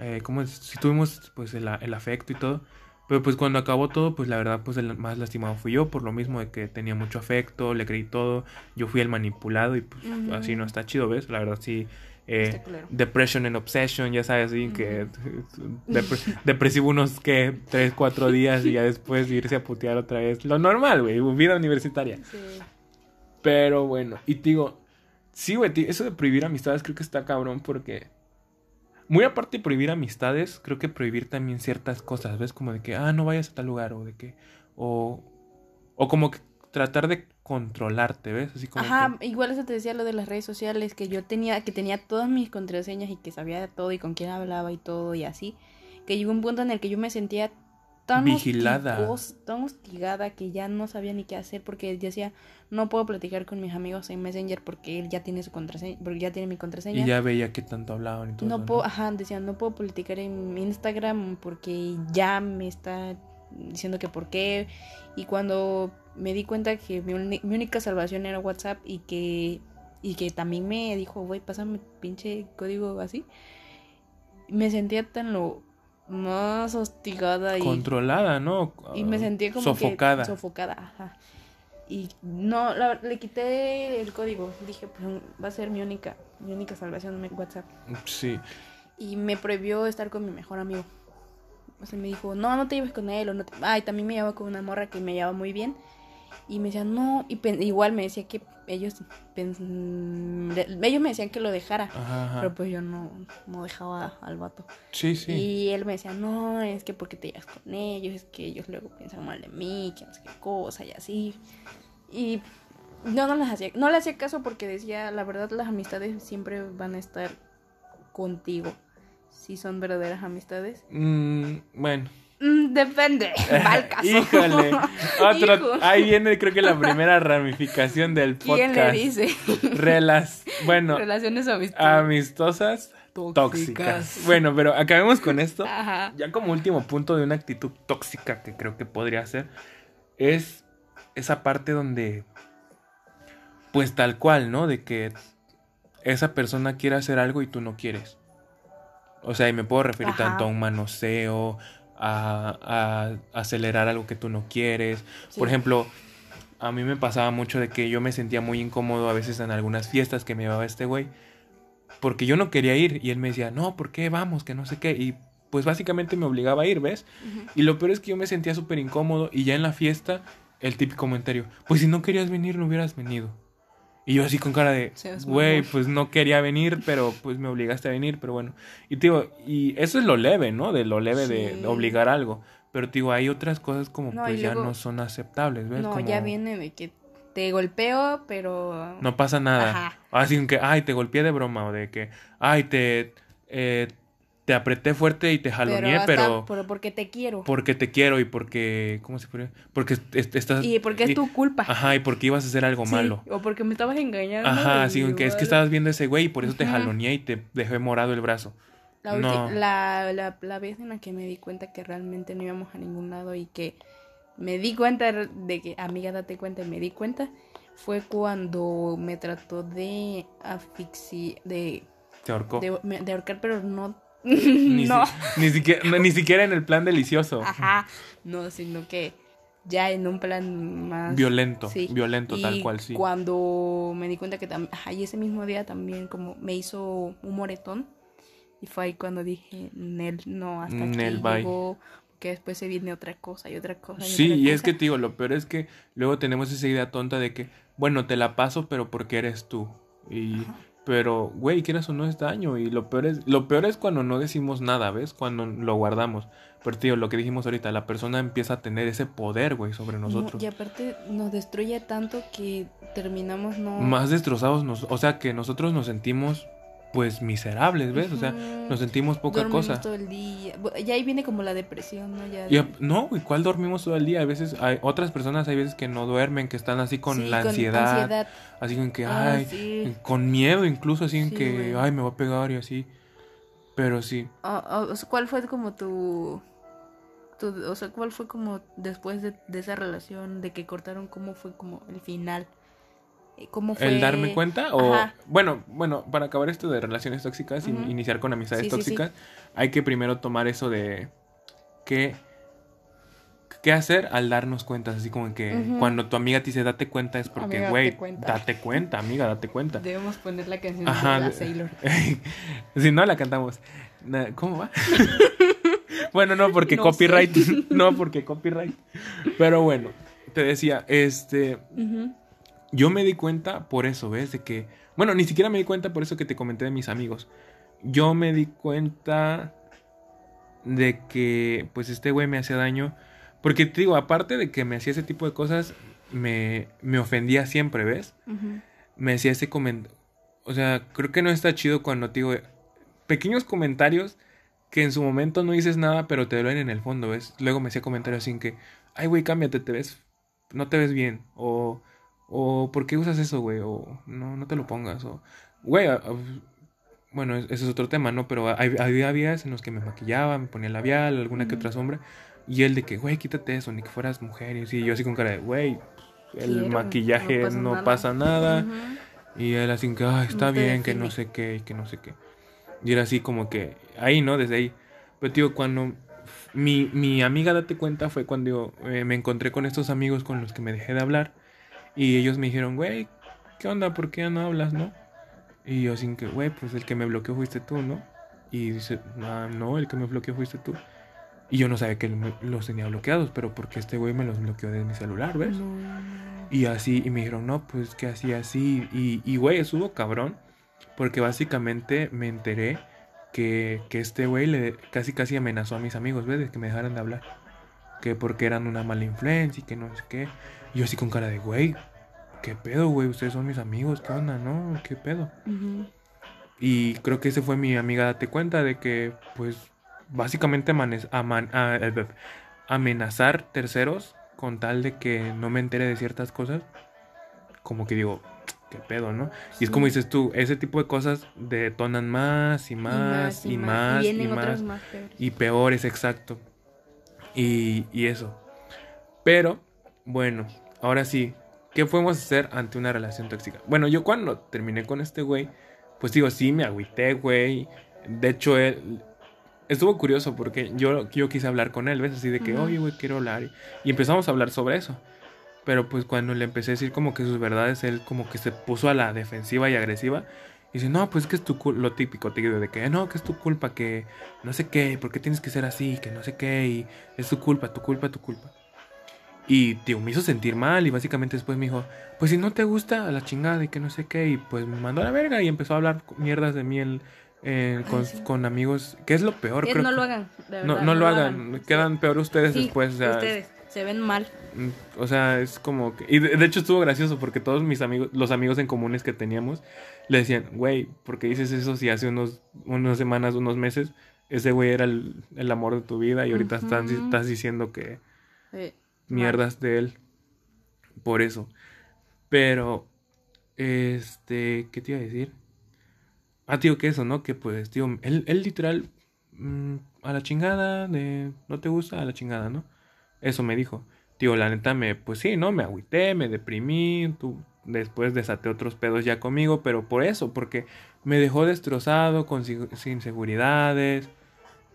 eh, ¿cómo es? Sí tuvimos, pues, el, el afecto y todo. Pero pues cuando acabó todo, pues la verdad, pues el más lastimado fui yo, por lo mismo de que tenía mucho afecto, le creí todo, yo fui el manipulado y pues así no está chido, ¿ves? La verdad sí. Eh, depression and obsession, ya sabes, así que *laughs* depre- depresivo unos que 3, 4 días y ya después irse a putear otra vez. Lo normal, güey, vida universitaria. Sí. Pero bueno, y te digo, sí, güey, eso de prohibir amistades creo que está cabrón porque... Muy aparte de prohibir amistades, creo que prohibir también ciertas cosas, ¿ves? Como de que, ah, no vayas a tal lugar, o de que... O, o como que tratar de controlarte, ¿ves? Así como Ajá, que- igual eso te decía lo de las redes sociales, que yo tenía, que tenía todas mis contraseñas y que sabía de todo y con quién hablaba y todo y así, que llegó un punto en el que yo me sentía tan Vigilada. hostigos- tan hostigada que ya no sabía ni qué hacer porque decía, no puedo platicar con mis amigos en Messenger porque él ya tiene su contraseña, porque ya tiene mi contraseña. Y ya veía que tanto hablaban y todo. no eso, puedo, ajá, decía, no puedo platicar en Instagram porque ya me está diciendo que por qué. Y cuando me di cuenta que mi, única salvación era WhatsApp y que, y que también me dijo, güey, pásame pinche código así, me sentía tan lo más hostigada y, Controlada, ¿no? y me sentía como Sofocada. que sofocada. Ajá. Y no, la- le quité el código. Dije, pues va a ser mi única, mi única salvación mi WhatsApp Sí. y me prohibió estar con mi mejor amigo. O sea, me dijo, no, no te lleves con él. O no te... Ay, también me llevaba con una morra que me llevaba muy bien. Y me decía, no, y igual me decía que ellos, ellos me decían que lo dejara. Ajá, ajá. Pero pues yo no, no dejaba al vato. Sí, sí. Y él me decía, no, es que porque te llevas con ellos, es que ellos luego piensan mal de mí, que no sé qué cosa y así. Y yo no les hacía, no le hacía caso porque decía, la verdad las amistades siempre van a estar contigo. Si son verdaderas amistades. Mm, bueno. Mm, depende, *laughs* va al caso. Híjole. *laughs* Otro, Hijo. ahí viene creo que la primera ramificación del podcast. *laughs* ¿Quién le dice? Relas, bueno, Relaciones amistosas. amistosas tóxicas. Bueno, pero acabemos con esto. Ajá. Ya como último punto de una actitud tóxica que creo que podría ser es esa parte donde pues tal cual, ¿no? De que esa persona quiere hacer algo y tú no quieres. O sea, y me puedo referir Ajá. tanto a un manoseo, a, a acelerar algo que tú no quieres. Sí. Por ejemplo, a mí me pasaba mucho de que yo me sentía muy incómodo a veces en algunas fiestas que me llevaba este güey. Porque yo no quería ir y él me decía, no, ¿por qué vamos? Que no sé qué. Y pues básicamente me obligaba a ir, ¿ves? Y lo peor es que yo me sentía súper incómodo y ya en la fiesta el típico comentario, pues si no querías venir no hubieras venido. Y yo así con cara de, güey, mamón". pues no quería venir, pero pues me obligaste a venir, pero bueno. Y digo, y eso es lo leve, ¿no? De lo leve de, Sí. de obligar algo. Pero digo, hay otras cosas como No, pues ya no son aceptables, ¿ves? No, Como, ya viene de que te golpeo, pero... No pasa nada. Ajá. Así que, ay, te golpeé de broma o de que, ay, te, eh, te apreté fuerte y te jaloneé, pero... por- porque te quiero. porque te quiero y porque ¿cómo se puede? Porque est- estás Y porque es tu culpa. Ajá, y porque ibas a hacer algo Sí, malo. O porque me estabas engañando. Ajá, y así que es que estabas viendo a ese güey y por eso te jaloneé y te dejé morado el brazo. La, No. la, la, la vez en la que me di cuenta que realmente no íbamos a ningún lado y que me di cuenta de que, amiga, date cuenta, y me di cuenta, fue cuando me trató de asfixiar, de, Te ahorcó. de, de ahorcar, pero no Ni, *laughs* no. si- ni, siquiera, ni siquiera en el plan delicioso. Ajá. No, sino que ya en un plan más. Violento, Sí. violento, tal cual, sí. Cuando me di cuenta que también. Ajá, y ese mismo día también, como me hizo un moretón. Y fue ahí cuando dije, Nel, no, hasta aquí Nel, bye. llegó, Que después se viene otra cosa y otra cosa. y Sí, otra y es que te digo, lo peor es que luego tenemos esa idea tonta de que, bueno, te la paso, pero porque eres tú. Y, pero, güey, quieras o no es daño. Y lo peor es, lo peor es cuando no decimos nada, ¿ves? Cuando lo guardamos. Pero, tío, lo que dijimos ahorita, la persona empieza a tener ese poder, güey, sobre No, nosotros. y aparte nos destruye tanto que terminamos no. Más destrozados, nos, o sea, que nosotros nos sentimos, pues, miserables, ¿ves? O sea, nos sentimos poca Dormimos cosa. todo el día. Ya ahí viene como la depresión, ¿no? Ya Y no, güey, ¿cuál dormimos todo el día? A veces hay otras personas, hay veces que no duermen, que están así con Sí, la ansiedad, ansiedad. así con que, Ah, ay, sí. con miedo incluso, así en Sí, que, güey. ay, me va a pegar y así. Pero sí, Ah, ah, o sea, ¿Cuál fue como tu, tu- O sea, ¿cuál fue como después de, de esa relación, de que cortaron, cómo fue como el final? Eh, ¿Cómo fue? el darme cuenta o, Ajá. bueno, bueno, para acabar esto de relaciones tóxicas y Ujú. iniciar con amistades Sí, sí, sí. tóxicas, hay que primero tomar eso de qué, qué hacer al darnos cuenta, así como que cuando tu amiga te dice date cuenta es porque, güey, date cuenta. date cuenta, amiga, date cuenta. Debemos poner la canción Ajá. de la Sailor. *laughs* si no, la cantamos. ¿Cómo va? *laughs* bueno, no, porque No copyright. *laughs* no, porque copyright. Pero bueno, te decía, este. Yo me di cuenta por eso, ¿ves? De que. Bueno, ni siquiera me di cuenta por eso que te comenté de mis amigos. Yo me di cuenta de que, pues, este güey me hacía daño. Porque te digo, aparte de que me hacía ese tipo de cosas, me, me ofendía siempre, ¿ves? Me hacía ese comentario. O sea, creo que no está chido cuando te digo pequeños comentarios que en su momento no dices nada, pero te duelen en el fondo, ¿ves? Luego me hacía comentarios así que, ay, güey, cámbiate, te ves, no te ves bien. O, o, ¿por qué usas eso, güey? O, no, no te lo pongas. O, güey, bueno, es- ese es otro tema, ¿no? Pero había días en los que me maquillaba, me ponía labial, alguna que otra sombra. Y él de que, güey, quítate eso, ni que fueras mujer. Y yo así con cara de, güey, el Quiero, maquillaje no pasa no nada". pasa nada. Ujú. Y él así que, ay, está No bien, que no sé qué, que no sé qué. Y era así como que, ahí, ¿no? Desde ahí. Pero, tío, cuando mi, mi amiga, date cuenta, fue cuando digo, eh, me encontré con estos amigos con los que me dejé de hablar. Y ellos me dijeron, güey, ¿qué onda? ¿Por qué no hablas, no? Y yo así que, güey, pues el que me bloqueó fuiste tú, ¿no? Y dice, ah, no, el que me bloqueó fuiste tú. Y yo no sabía que los tenía bloqueados, pero porque este güey me los bloqueó de mi celular, ¿ves? No. Y así, y me dijeron, no, pues que así, así. Y, y güey, estuvo cabrón. Porque básicamente me enteré que, que este güey le casi casi amenazó a mis amigos, ¿ves? De que me dejaran de hablar. Que porque eran una mala influencia y que no sé qué. Y yo así con cara de, güey, ¿qué pedo, güey? Ustedes son mis amigos, ¿qué onda? No, ¿qué pedo? Y creo que ese fue mi amiga, date cuenta de que, pues, básicamente aman- eh, amenazar terceros con tal de que no me entere de ciertas cosas, como que digo, qué pedo, ¿no? Y es como dices tú, ese tipo de cosas detonan más y más y más y, más otras más peores. y peores, exacto. Y, y eso. Pero, bueno, ahora sí, ¿qué podemos hacer ante una relación tóxica? Bueno, yo cuando terminé con este güey, pues digo, sí, me agüité, güey. De hecho, él... Estuvo curioso porque yo, yo quise hablar con él, ¿ves? Así de que, oye, güey, quiero hablar. Y, y empezamos a hablar sobre eso. Pero pues cuando le empecé a decir como que sus verdades, él como que se puso a la defensiva y agresiva. Y dice, no, pues que es tu culpa, lo típico, te digo, de que no, que es tu culpa, que no sé qué, ¿por qué tienes que ser así? Que no sé qué, y es tu culpa, tu culpa, tu culpa. Y, tío, me hizo sentir mal y básicamente después me dijo, pues si no te gusta, a la chingada y que no sé qué, y pues me mandó a la verga y empezó a hablar mierdas de mí en- con, Ay, sí. con amigos, que es lo peor, Eh, creo. no que- lo hagan. de no, verdad, no lo hagan, quedan peor ustedes Sí, después, o sea, ustedes se ven mal. Mm, O sea, es como que... Y de, de hecho estuvo gracioso porque todos mis amigos, los amigos en comunes que teníamos, le decían, güey, ¿por qué dices eso si hace unos, unas semanas, unos meses, ese güey era el, el amor de tu vida y ahorita estás, estás diciendo que mierdas de él? Por eso. Pero, este, ¿qué te iba a decir? Ah, tío, que eso, ¿no? Que pues, tío, él, él literal, mm, a la chingada, de, no te gusta, a la chingada, ¿no? Eso me dijo. tío, la neta me, pues sí, ¿no? Me agüité, me deprimí, tú, después desaté otros pedos ya conmigo, pero por eso, porque me dejó destrozado, con sin seguridades,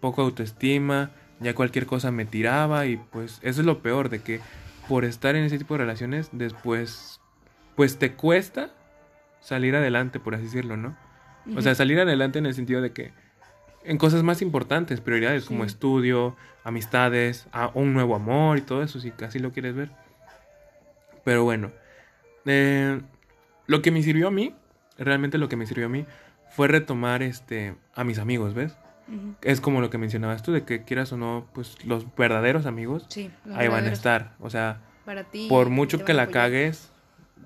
poca autoestima, ya cualquier cosa me tiraba y pues eso es lo peor de que por estar en ese tipo de relaciones después pues te cuesta salir adelante, por así decirlo, ¿no? O sea, salir adelante en el sentido de que en cosas más importantes, prioridades como estudio, amistades, a un nuevo amor y todo eso, si casi lo quieres ver. Pero bueno, eh, lo que me sirvió a mí, realmente lo que me sirvió a mí, fue retomar este, a mis amigos, ¿ves? Es como lo que mencionabas tú, de que quieras o no, pues los verdaderos amigos ahí van a estar. O sea, por mucho que la cagues,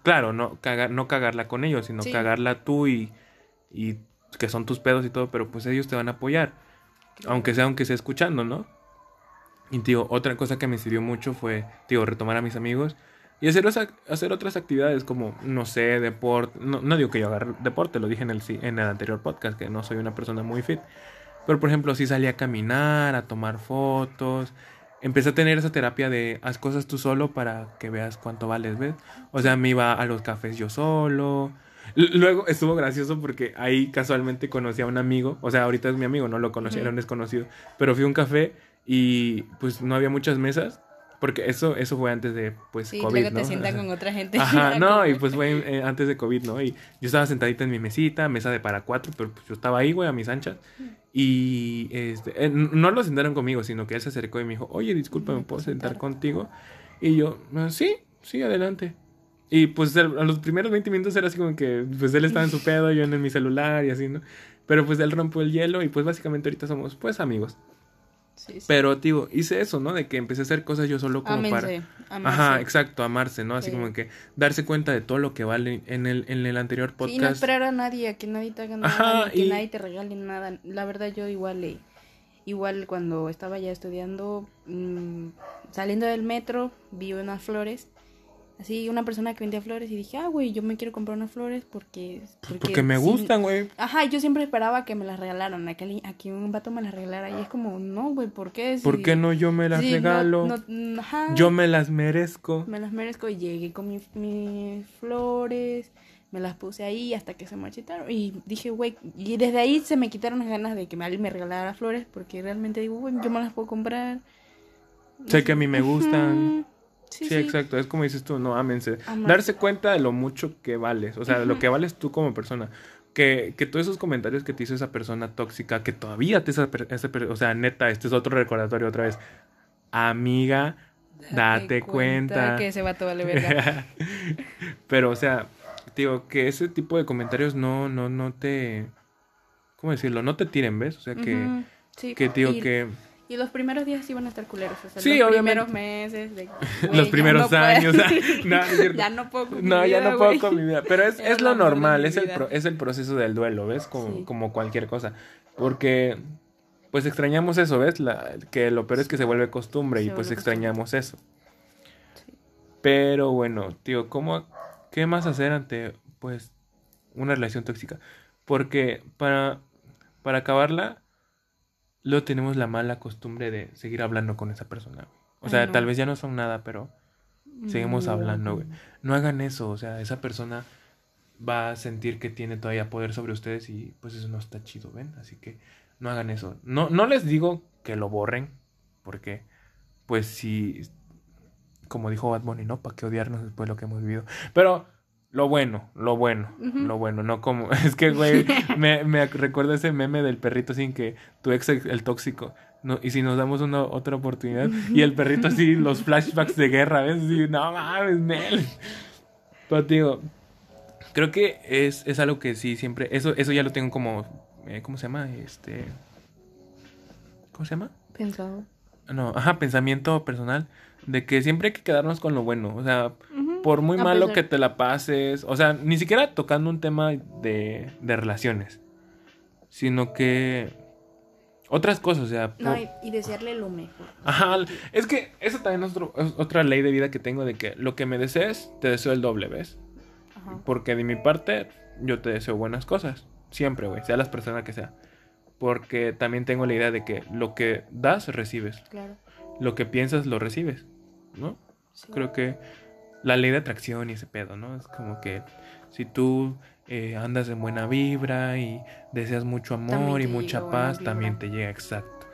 claro, no, cagar, no cagarla con ellos, sino cagarla tú y, y que son tus pedos y todo, pero pues ellos te van a apoyar. Aunque sea, aunque sea escuchando, ¿no? Y, otra cosa que me sirvió mucho fue, tío, retomar a mis amigos y hacer, hacer otras actividades como, no sé, deporte. No, no digo que yo haga deporte, lo dije en el, en el anterior podcast, que no soy una persona muy fit. Pero, por ejemplo, sí salí a caminar, a tomar fotos. Empecé a tener esa terapia de haz cosas tú solo para que veas cuánto vales, ¿ves? O sea, me iba a los cafés yo solo. Luego estuvo gracioso porque ahí casualmente conocí a un amigo. O sea, ahorita es mi amigo, no lo conocí, era un desconocido. Pero fui a un café y pues no había muchas mesas. Porque eso, eso fue antes de, pues, sí, COVID, luego te sientan con otra gente. Ajá, *laughs* no, y pues fue eh, antes de COVID, ¿no? Y yo estaba sentadita en mi mesita, mesa de para cuatro, pero pues yo estaba ahí, güey, a mis anchas. Y este, eh, no lo sentaron conmigo, sino que él se acercó y me dijo, oye, disculpa, ¿me puedo sentar contigo? Y yo, ah, sí, sí, adelante. Y pues a los primeros 20 minutos era así como que, pues él estaba en su pedo, yo en mi celular y así, ¿no? Pero pues él rompió el hielo y pues básicamente ahorita somos pues amigos. Pero, tío, hice eso, ¿no? De que empecé a hacer cosas yo solo como para... Ajá, exacto, amarse, ¿no? Así como que darse cuenta de todo lo que vale en el, en el anterior podcast. Y no esperar a nadie, a que nadie te haga nada, que nadie te regale nada. La verdad, yo igual, eh, igual cuando estaba ya estudiando, mm, saliendo del metro, vi unas flores así una persona que vendía flores y dije, ah, güey, yo me quiero comprar unas flores porque... Porque, me gustan, güey. Ajá, yo siempre esperaba que me las regalaran, a que aquí un vato me las regalara y es como, no, güey, ¿por qué? ¿Por qué no yo me las regalo? ajá, yo me las merezco. Me las merezco y llegué con mis flores, me las puse ahí hasta que se marchitaron y dije, güey, y desde ahí se me quitaron las ganas de que alguien me regalara flores porque realmente digo, güey, yo me las puedo comprar. Sé que a mí me gustan. Sí, exacto. Es como dices tú, no, ámense. Darse cuenta de lo mucho que vales, o sea, de lo que vales tú como persona. Que, que todos esos comentarios que te hizo esa persona tóxica, que todavía te esa, o sea, neta, este es otro recordatorio otra vez. Amiga, date, cuenta, Que ese vato vale verga. *laughs* Pero, o sea, digo, que ese tipo de comentarios no, no, no te. ¿Cómo decirlo? No te tiren, ¿ves? O sea, que. Que digo que y los primeros días iban a estar culeros. O sea, sí, los primeros meses. De, *laughs* los primeros años. ya no puedo con *laughs* No, ya no puedo con mi vida. Pero es, *laughs* es lo normal, es el, es el proceso del duelo, ¿ves? Como, como cualquier cosa. Porque, pues extrañamos eso, ¿ves? La, que lo peor es que se vuelve costumbre y pues extrañamos eso. Pero bueno, tío, ¿cómo, ¿qué más hacer ante, pues, una relación tóxica? Porque para, para acabarla luego tenemos la mala costumbre de seguir hablando con esa persona. O sea, tal vez ya no son nada, pero seguimos hablando, güey. No hagan eso, o sea, esa persona va a sentir que tiene todavía poder sobre ustedes y pues eso no está chido, ¿ven? Así que no hagan eso. No, no les digo que lo borren, porque pues si, como dijo Bad Bunny, ¿no? ¿Para qué odiarnos después de lo que hemos vivido? Pero lo bueno, lo bueno, lo bueno, no como... *laughs* Es que, güey, *laughs* me, me recuerda ese meme del perrito sin que tu ex, el tóxico, no, y si nos damos una otra oportunidad, y el perrito así, los flashbacks de guerra, ¿ves? Así, no mames, Nel. Pero, digo, creo que es, es algo que sí, siempre, eso, eso ya lo tengo como, eh, ¿cómo se llama? Este... ¿Cómo se llama? Pensado. No, ajá, pensamiento personal, de que siempre hay que quedarnos con lo bueno, o sea por muy malo que te la pases, o sea, ni siquiera tocando un tema de, de relaciones, sino que otras cosas, o sea... No, y, desearle lo mejor. Ajá, es que eso también es, otra ley de vida que tengo de que lo que me desees, te deseo el doble, ¿ves? Ajá. Porque de mi parte, yo te deseo buenas cosas, siempre, güey, sea las personas que sea. Porque también tengo la idea de que lo que das, recibes. Claro. Lo que piensas, lo recibes, ¿no? Creo que la ley de atracción y ese pedo, ¿no? Es como que si tú eh, andas en buena vibra y deseas mucho amor y mucha paz, también te llega exacto.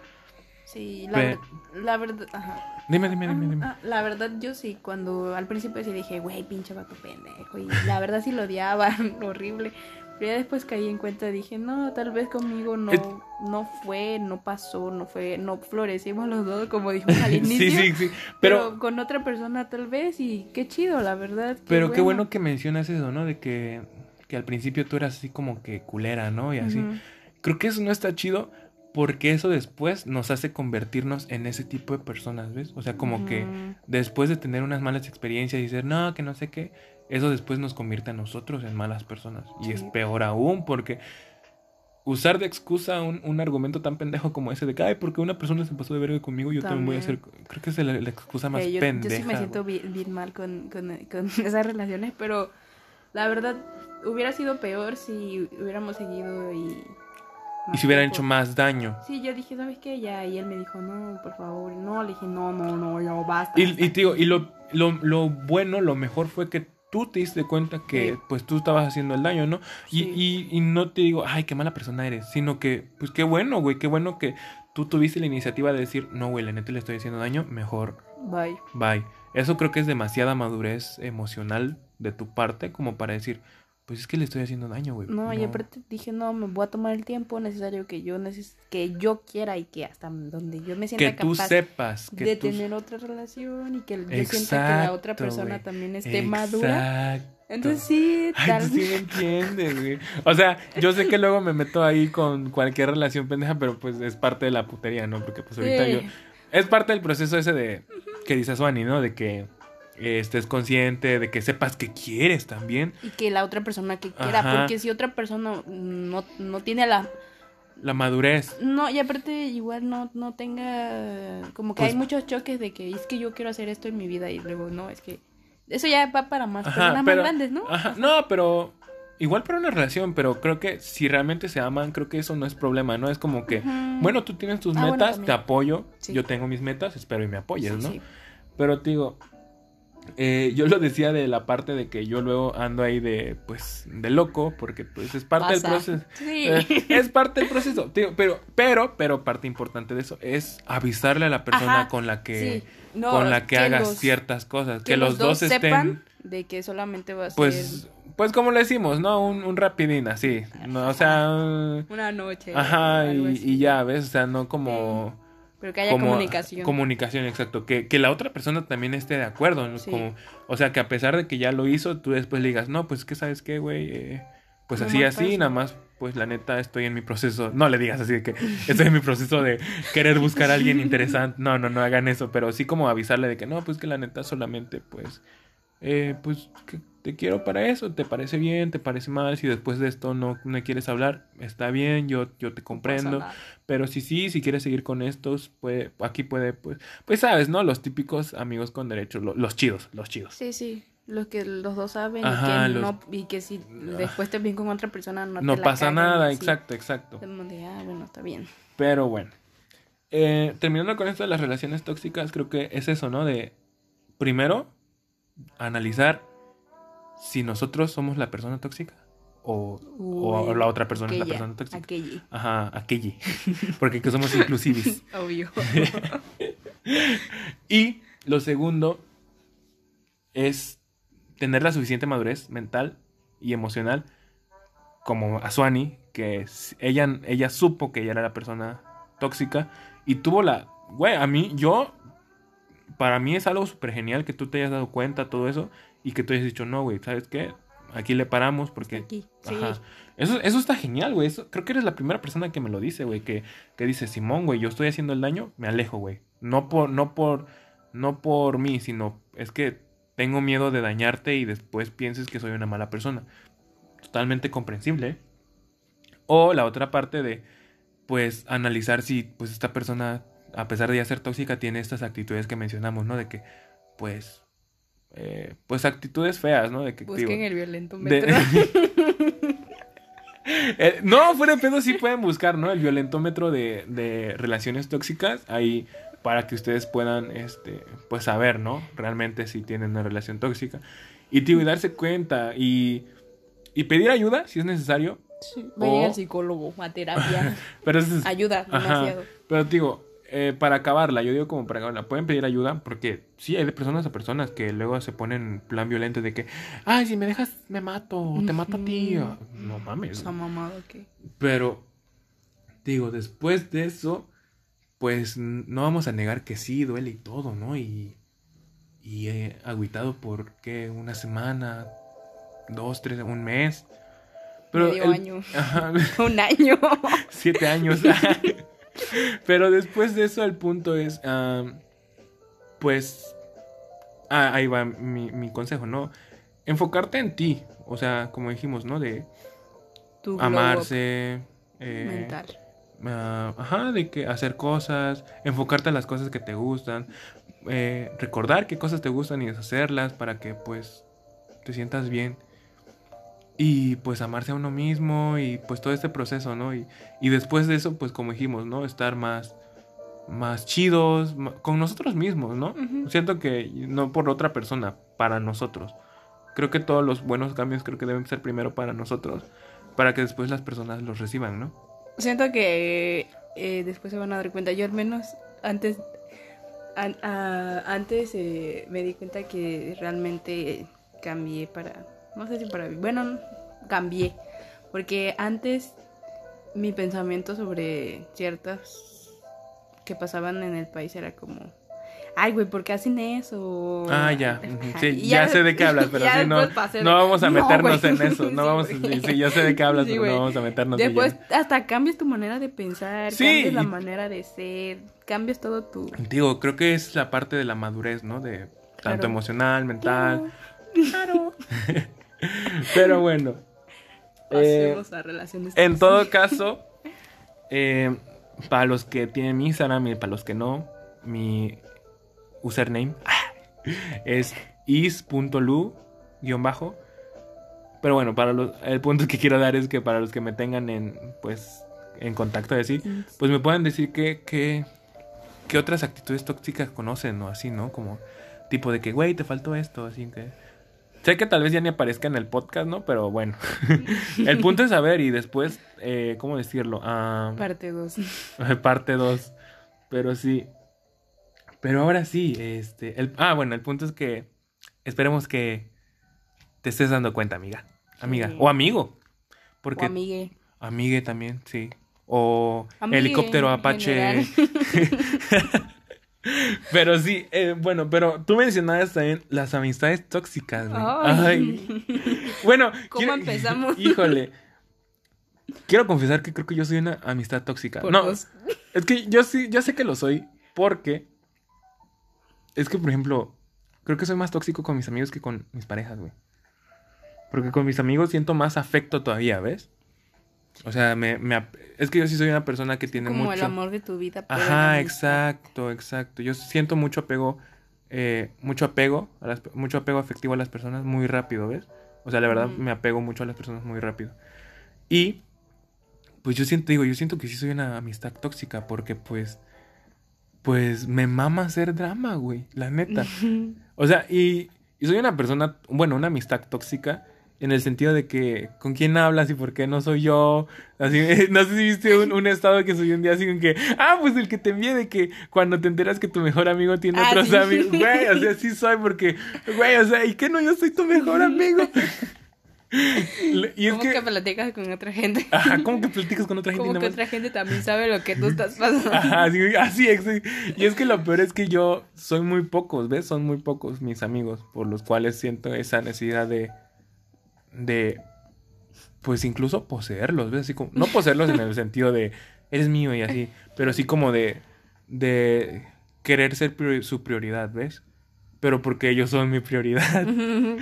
Sí, la, la verdad. Ajá. Dime, dime, dime, dime. Ah, la verdad, yo sí, cuando al principio sí dije, güey, pinche vato pendejo. Y la verdad sí lo odiaba, *laughs* horrible. Pero ya después caí en cuenta, dije, no, tal vez conmigo no, no fue, no pasó, no fue, no florecimos los dos, como dijimos al *laughs* inicio. sí, sí, sí. Pero, con otra persona tal vez, y qué chido, la verdad. pero qué bueno que mencionas eso, ¿no? De que, que al principio tú eras así como que culera, ¿no? Y así. Creo que eso no está chido porque eso después nos hace convertirnos en ese tipo de personas, ¿ves? O sea, como que después de tener unas malas experiencias y decir, no, que no sé qué, eso después nos convierte a nosotros en malas personas. Y es peor aún porque usar de excusa un, argumento tan pendejo como ese de que, ay, porque una persona se pasó de verga conmigo, yo también, voy a hacer. Creo que es la, excusa más pendeja. Yo sí me siento bien, mal con, con, con *laughs* esas relaciones, pero la verdad hubiera sido peor si hubiéramos seguido y y si hubieran hecho más daño. Sí, yo dije, ¿sabes qué? Ya, y él me dijo, no, por favor. No, le dije, no, no, no, ya basta. Y, y digo, y lo, lo, lo, bueno, lo mejor fue que tú te diste cuenta que pues tú estabas haciendo el daño, ¿no? Y, y, y, no te digo, ay, qué mala persona eres, sino que, pues qué bueno, güey, qué bueno que tú tuviste la iniciativa de decir, no, güey, la neta le estoy haciendo daño, mejor. Bye. Bye. Eso creo que es demasiada madurez emocional de tu parte como para decir, pues es que le estoy haciendo daño, güey. No, y aparte dije, no, me voy a tomar el tiempo necesario que yo neces que yo quiera y que hasta donde yo me sienta que tú sepas de tener otra relación y que yo sienta que la otra persona también esté madura. Entonces sí, tal. Ay, sí me entiendes, güey. O sea, yo sé que luego me meto ahí con cualquier relación pendeja, pero pues es parte de la putería, ¿no? Porque pues ahorita yo... Es parte del proceso ese de... Que dice Suani, ¿no? De que estés consciente, de que sepas que quieres también. Y que la otra persona que quiera, porque si otra persona no, no tiene la... La madurez. No, y aparte igual no, no tenga... Como que hay pues muchos choques de que es que yo quiero hacer esto en mi vida y luego no, es que... Eso ya va para más personas más grandes, ¿no? Ajá, no, pero igual para una relación, pero creo que si realmente se aman, creo que eso no es problema, ¿no? Es como que, bueno, tú tienes tus ah, metas, te apoyo, yo tengo mis metas, espero y me apoyes, ¿no? Pero te digo, eh, yo lo decía de la parte de que yo luego ando ahí de, pues, de loco, porque pues es parte del proceso. *laughs* Eh, es parte del proceso, pero, pero, pero parte importante de eso es avisarle a la persona con la que, con la que, hagas ciertas cosas, que, los, dos, estén sepan de que solamente va a pues, ser... Pues como le decimos, ¿no? Un, un rapidín así, o sea... Una noche. Ajá, y, y, ya, ¿ves? O sea, no como pero que haya comunicación. Comunicación, exacto. Que, que, la otra persona también esté de acuerdo. Como, o sea, que a pesar de que ya lo hizo, tú después le digas, no, pues que sabes qué, güey. Eh, pues así, así, nada más, pues la neta estoy en mi proceso. No le digas así de que estoy en mi proceso de querer buscar a alguien *laughs* interesante. No, no, no hagan eso. Pero sí como avisarle de que no, pues que la neta solamente, pues, eh, pues que te quiero para eso, te parece bien, te parece mal, si después de esto no me quieres hablar, está bien, yo, yo te comprendo, pero si sí, si quieres seguir con estos, pues aquí puede, pues, pues sabes, ¿no? Los típicos amigos con derechos, los, chidos, los chidos. Sí, sí, los que los dos saben y, que no, y que si después te bien con otra persona no, no pasa nada, exacto, exacto. ah, bueno, está bien. Pero bueno, eh, terminando con esto de las relaciones tóxicas, creo que es eso, ¿no? De primero analizar si nosotros somos la persona tóxica o, o la otra persona es la persona tóxica. Aquelli. Ajá, aquelli. *laughs* Porque que somos inclusivis. *laughs* Obvio. *laughs* y lo segundo es tener la suficiente madurez mental y emocional como a Suani, que ella, ella supo que ella era la persona tóxica y tuvo la... Güey, a mí, yo... Para mí es algo súper genial que tú te hayas dado cuenta, todo eso y que tú hayas dicho, no, güey, ¿sabes qué? Aquí le paramos porque... Aquí. Ajá. Eso, eso está genial, güey. creo que eres la primera persona que me lo dice, güey. Que, que dice, Simón, güey, yo estoy haciendo el daño, me alejo, güey. No por, no por, no por mí, sino es que tengo miedo de dañarte y después pienses que soy una mala persona. Totalmente comprensible. O la otra parte de, pues, analizar si, pues, esta persona, a pesar de ya ser tóxica, tiene estas actitudes que mencionamos, ¿no? De que, pues, eh, pues actitudes feas, ¿no? De que, Busquen el violento De, *laughs* Eh, no, fuera de pedo sí pueden buscar, ¿no? El violentómetro de, de relaciones tóxicas. Ahí para que ustedes puedan, este, pues saber, ¿no? Realmente si tienen una relación tóxica. Y, tío, y darse cuenta y, y pedir ayuda si es necesario. Sí, vaya al psicólogo, a terapia. *laughs* Pero es, Ayuda demasiado. Pero digo, eh, para acabarla, yo digo como para acabarla, pueden pedir ayuda porque sí, hay de personas a personas que luego se ponen en plan violento de que, ay, si me dejas, me mato, te mato a ti. No mames. Esa mamada que. Pero, digo, después de eso, pues no vamos a negar que sí, duele y todo, ¿no? Y, y he agüitado por, ¿qué? Una semana, dos, tres, un mes. Medio el- año. Ajá, *laughs* Un año. *laughs* siete años. *laughs* Pero después de eso, el punto es, pues, ah, ahí va mi, mi consejo, ¿no? Enfocarte en ti, o sea, como dijimos, ¿no? De Tu amarse. eh, mental. Ah, ajá, de que hacer cosas, enfocarte en las cosas que te gustan, eh, recordar qué cosas te gustan y deshacerlas para que pues te sientas bien. Y pues amarse a uno mismo y pues todo este proceso, ¿no? Y, y después de eso, pues como dijimos, ¿no? Estar más, más chidos con nosotros mismos, ¿no? Siento que no por otra persona, para nosotros. Creo que todos los buenos cambios creo que deben ser primero para nosotros, para que después las personas los reciban, ¿no? Siento que eh, después se van a dar cuenta. Yo al menos antes an- a- antes eh, me di cuenta que realmente cambié para no sé si para bueno cambié porque antes mi pensamiento sobre ciertas que pasaban en el país era como ay güey ¿por qué hacen eso? Ah, ya. *laughs* Sí, ya, sé de qué *laughs* hablas, pero sí, no, después pasé no vamos a No, meternos en eso. *laughs* No Sí, vamos a, güey. sí, ya sé de qué hablas, Sí, pero güey. no vamos a meternos de Después lleno. hasta cambias tu manera de pensar, Sí, cambias la manera de ser, cambias todo tu... Digo, creo que es la parte de la madurez, ¿no? De tanto Claro. emocional, mental. Claro. *laughs* pero bueno. eh, Pasemos a relaciones. en todo caso, *laughs* eh, para los que tienen mi Instagram y para los que no, mi username *laughs* es is.lu guion bajo. Pero bueno, para los, el punto que quiero dar es que para los que me tengan en pues en contacto así, pues me pueden decir que, que, que otras actitudes tóxicas conocen o así, ¿no? Como tipo de que, güey, te faltó esto, así que... Sé que tal vez ya ni aparezca en el podcast, ¿no? Pero bueno, *laughs* el punto es saber y después, eh, ¿cómo decirlo? Ah, Parte 2. *laughs* parte 2. Pero sí. Pero ahora sí, este... El, ah, bueno, el punto es que esperemos que te estés dando cuenta, amiga. Amiga. Sí. O amigo. Porque O amigue. Amigue también, sí. O Amigue helicóptero Apache. *laughs* pero sí, eh, bueno, pero tú mencionabas también las amistades tóxicas, güey. Ay. Ay. Bueno, *laughs* ¿Cómo quiero- empezamos? *laughs* Híjole. Quiero confesar que creo que yo soy una amistad tóxica. Por no, es que yo sí, yo sé que lo soy porque es que, por ejemplo, creo que soy más tóxico con mis amigos que con mis parejas, güey. Porque con mis amigos siento más afecto todavía, ¿ves? O sea, me, me es que yo sí soy una persona que tiene Como mucho... el amor de tu vida. pero Ajá, exacto, exacto. Yo siento mucho apego, eh, mucho apego, a las- mucho apego afectivo a las personas muy rápido, ¿ves? O sea, la verdad me apego mucho a las personas muy rápido. Y, pues yo siento, digo, yo siento que sí soy una amistad tóxica porque, pues, pues me mama hacer drama, güey, la neta. *laughs* O sea, y, y soy una persona, bueno, una amistad tóxica en el sentido de que con quién hablas y por qué no soy yo. Así, *laughs* no sé si viste un, un estado que subí un día así con que, ah, pues el que te envié de que cuando te enteras que tu mejor amigo tiene Ah, otros sí. amigos, *laughs* güey, o sea, sí soy porque, güey, o sea, ¿y qué no? Yo soy tu mejor amigo. *laughs* y es Como que, que... platicas con otra gente. ajá, ¿cómo que platicas con otra gente? Como que otra gente también sabe lo que tú estás pasando. Ajá, así, así es. Y es que lo peor es que yo soy muy pocos, ¿ves? Son muy pocos mis amigos por los cuales siento esa necesidad de, de, pues incluso poseerlos, ¿ves? Así como, no poseerlos en el *laughs* sentido de, eres mío y así, pero sí como de, de querer ser priori- su prioridad, ¿ves? Pero porque ellos son mi prioridad. *laughs*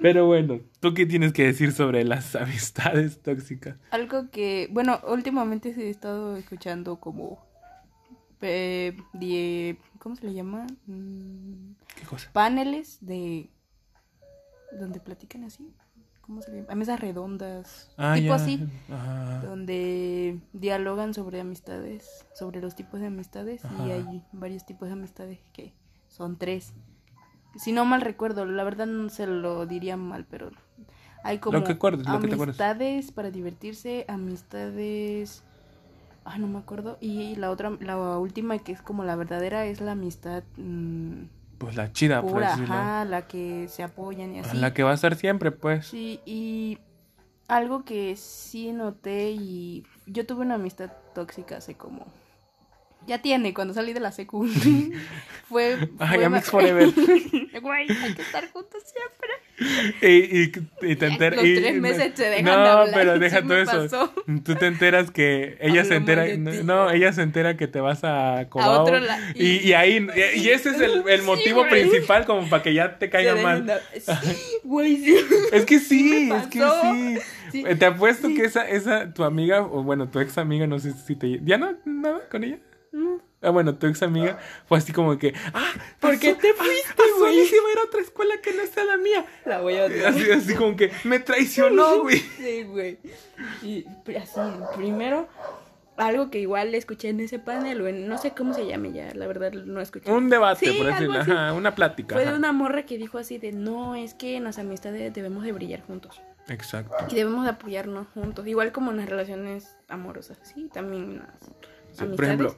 Pero bueno, ¿tú qué tienes que decir sobre las *laughs* amistades tóxicas? Algo que, bueno, últimamente he estado escuchando como, eh, die- ¿cómo se le llama? Mm, ¿Qué cosa? paneles de, donde platican así, ¿cómo se llama? Mesas redondas. Ah, tipo ya. así. Ajá. Donde dialogan sobre amistades, sobre los tipos de amistades. Y hay varios tipos de amistades que son tres. Si no mal recuerdo, la verdad no se lo diría mal, pero hay como Lo que acuerdes, lo que te acuerdes. amistades para divertirse, amistades... Ah, no me acuerdo. Y la otra, la última que es como la verdadera es la amistad mm, Pues la chida, por decirlo. ajá, la que se apoyan y así. La que va a estar siempre, pues. Sí, y algo que sí noté y yo tuve una amistad tóxica hace como ya tiene cuando salí de la secu. *laughs* fue fue Mix Forever. *laughs* Güey, hay que estar juntos siempre. Y, y, y te enteras. Los y- tres meses te dejan No, de hablar, pero *laughs* deja todo eso. pasó. Tú te enteras que ella se entera. No, ella se entera que te vas a Cobao. otro la- y, ahí. Y ese es el, motivo principal, como para que ya te caiga mal. de- Sí, güey, sí. Es que sí, es que sí. Sí, Eh, Te apuesto que esa, esa, tu amiga, o bueno, tu ex amiga, no sé si te. ¿Ya no? ¿Nada con ella? Ah, bueno, tu ex amiga fue así como que, ah, ¿Por qué te ah, fuiste, güey? y se va a ir a otra escuela que no sea la mía. La voy a odiar. Así, así como que me traicionó, güey. Sí, güey. Y así, primero, algo que igual escuché en ese panel, o en, no sé cómo se llame ya, la verdad no escuché. Un debate, Sí, por decirlo, así. ajá, una plática. Fue de una morra que dijo así de, no, es que en las amistades debemos de brillar juntos. Exacto. Y debemos de apoyarnos juntos, igual como en las relaciones amorosas, sí, también en las Sí, amistades. por ejemplo,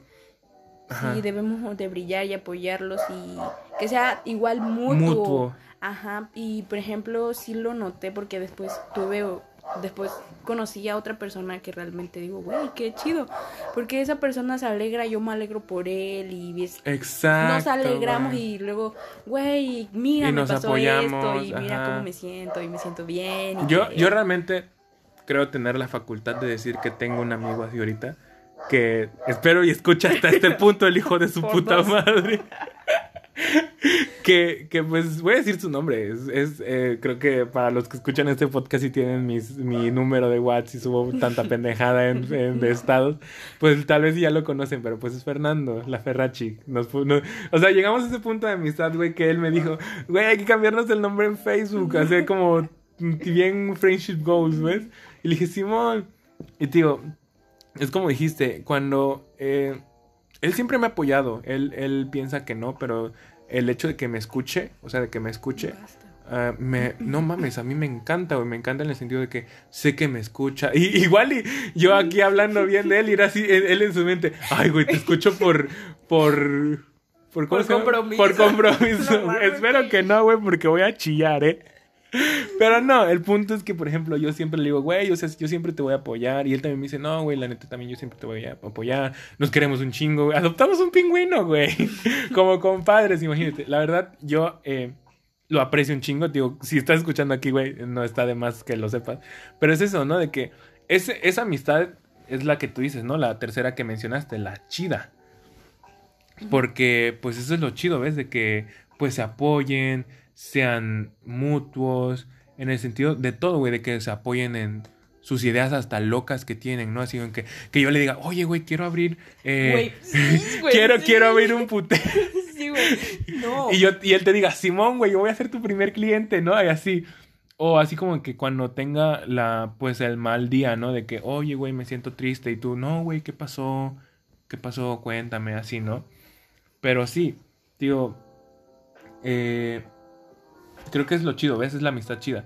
ajá, Sí, debemos de brillar y apoyarlos y que sea igual mutuo. Mutuo. Ajá, y por ejemplo, sí lo noté porque después tuve, después conocí a otra persona que realmente digo, güey, qué chido. Porque esa persona se alegra, yo me alegro por él y es- exacto. nos alegramos güey. y luego, güey, mira, Y me nos pasó apoyamos, esto y mira ajá. cómo me siento y me siento bien. y Yo, que- yo realmente creo tener la facultad de decir que tengo un amigo así ahorita que espero y escucha hasta este *laughs* punto el hijo de su Por puta dos. madre. que, que pues voy a decir su nombre. Es, es, eh, creo que para los que escuchan este podcast y tienen mis, mi número de WhatsApp y subo tanta pendejada en, en- de estados, pues tal vez ya lo conocen, pero pues es Fernando, la Ferrachi. Nos, pu- no- o sea, llegamos a ese punto de amistad, güey, que él me dijo, güey, hay que cambiarnos el nombre en Facebook, hacer como bien friendship goals, ¿ves? Y le dije, Simón. Y te digo, es como dijiste, cuando eh, él siempre me ha apoyado, él, él piensa que no, pero el hecho de que me escuche, o sea, de que me escuche, ah, me, no mames, a mí me encanta, güey, me encanta en el sentido de que sé que me escucha. Y *laughs* igual y yo aquí hablando bien de él, y era así, él, él en su mente, ay, güey, te escucho por, por, por, compromiso. Por compromiso. No. *laughs* Espero que no, güey, porque voy a chillar, ¿eh? Pero no, el punto es que, por ejemplo, yo siempre le digo, güey, o sea, yo siempre te voy a apoyar. Y él también me dice, no, güey, la neta también yo siempre te voy a apoyar. Nos queremos un chingo, güey. Adoptamos un pingüino, güey. *laughs* Como compadres, imagínate. La verdad, yo eh, lo aprecio un chingo. Digo, si estás escuchando aquí, güey, no está de más que lo sepas. Pero es eso, ¿no? De que ese, esa amistad es la que tú dices, ¿no? La tercera que mencionaste, la chida. Porque, pues, eso es lo chido, ¿ves? De que, pues, se apoyen, sean mutuos, en el sentido de todo, güey, de que se apoyen en sus ideas hasta locas que tienen, ¿no? Así que, que yo le diga, oye, güey, quiero abrir... eh, Güey, *laughs* sí, güey, quiero, sí. quiero abrir un putero. *laughs* Sí, güey. No. Y, yo, y él te diga, Simón, güey, yo voy a ser tu primer cliente, ¿no? Y así. O así como que cuando tenga la, pues, el mal día, ¿no? De que, oye, güey, me siento triste. Y tú, no, güey, ¿qué pasó? ¿Qué pasó? Cuéntame, así, ¿no? Pero sí, tío, eh, creo que es lo chido, ¿ves? Es la amistad chida.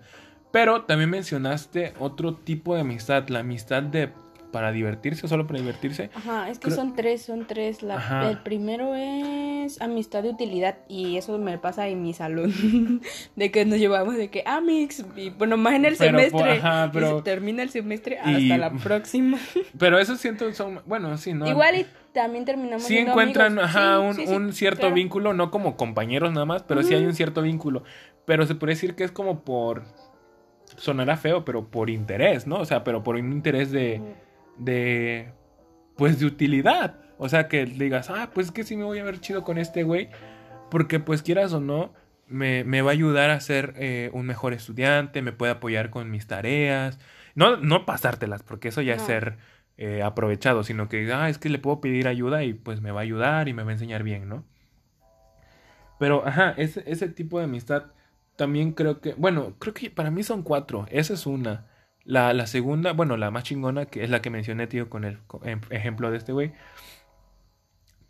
Pero también mencionaste otro tipo de amistad, la amistad de para divertirse o solo para divertirse. Ajá, es que Creo- son tres, son tres. La- Ajá. El primero es amistad de utilidad y eso me pasa en mi salón. *laughs* de que nos llevamos de que Amix, y bueno, más en el Pero, semestre. pues, ajá, y pero- se termina el semestre hasta Y- la próxima. *laughs* Pero eso siento son, bueno, sí, ¿no? Igual y también terminamos sí encuentran amigos. ajá, Sí, un, sí, sí, un cierto claro. vínculo, no como compañeros nada más, pero sí hay un cierto vínculo. Pero se puede decir que es como por. Sonará feo, pero por interés, ¿no? O sea, pero por un interés de. de. Pues de utilidad. O sea, que digas, ah, pues es que sí me voy a ver chido con este güey. Porque, pues quieras o no, me, me va a ayudar a ser eh, un mejor estudiante, me puede apoyar con mis tareas. No, no pasártelas, porque eso ya es ser eh, aprovechado, sino que, ah, es que le puedo pedir ayuda y pues me va a ayudar y me va a enseñar bien, ¿no? Pero, ajá, ese, ese tipo de amistad también creo que, bueno, creo que para mí son cuatro. Esa es una. La, la segunda, bueno, la más chingona, que es la que mencioné, tío, con el con- em- ejemplo de este güey.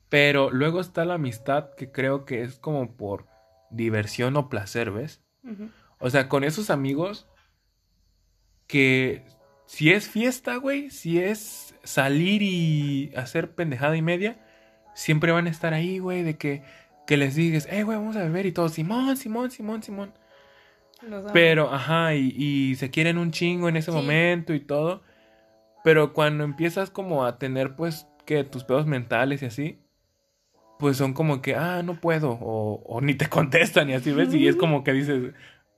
Pero luego está la amistad que creo que es como por diversión o placer, ¿ves? O sea, con esos amigos que si es fiesta, güey, si es salir y hacer pendejada y media, siempre van a estar ahí, güey, de que, que les digas, eh, güey, vamos a beber y todo, Simón, Simón, Simón, Simón. Los. Pero, ajá, y, y se quieren un chingo en ese Sí. momento y todo. Pero cuando empiezas como a tener, pues, que tus pedos mentales y así, pues son como que, ah, no puedo, o, o ni te *laughs* contestan y así, ¿ves? Y es como que dices,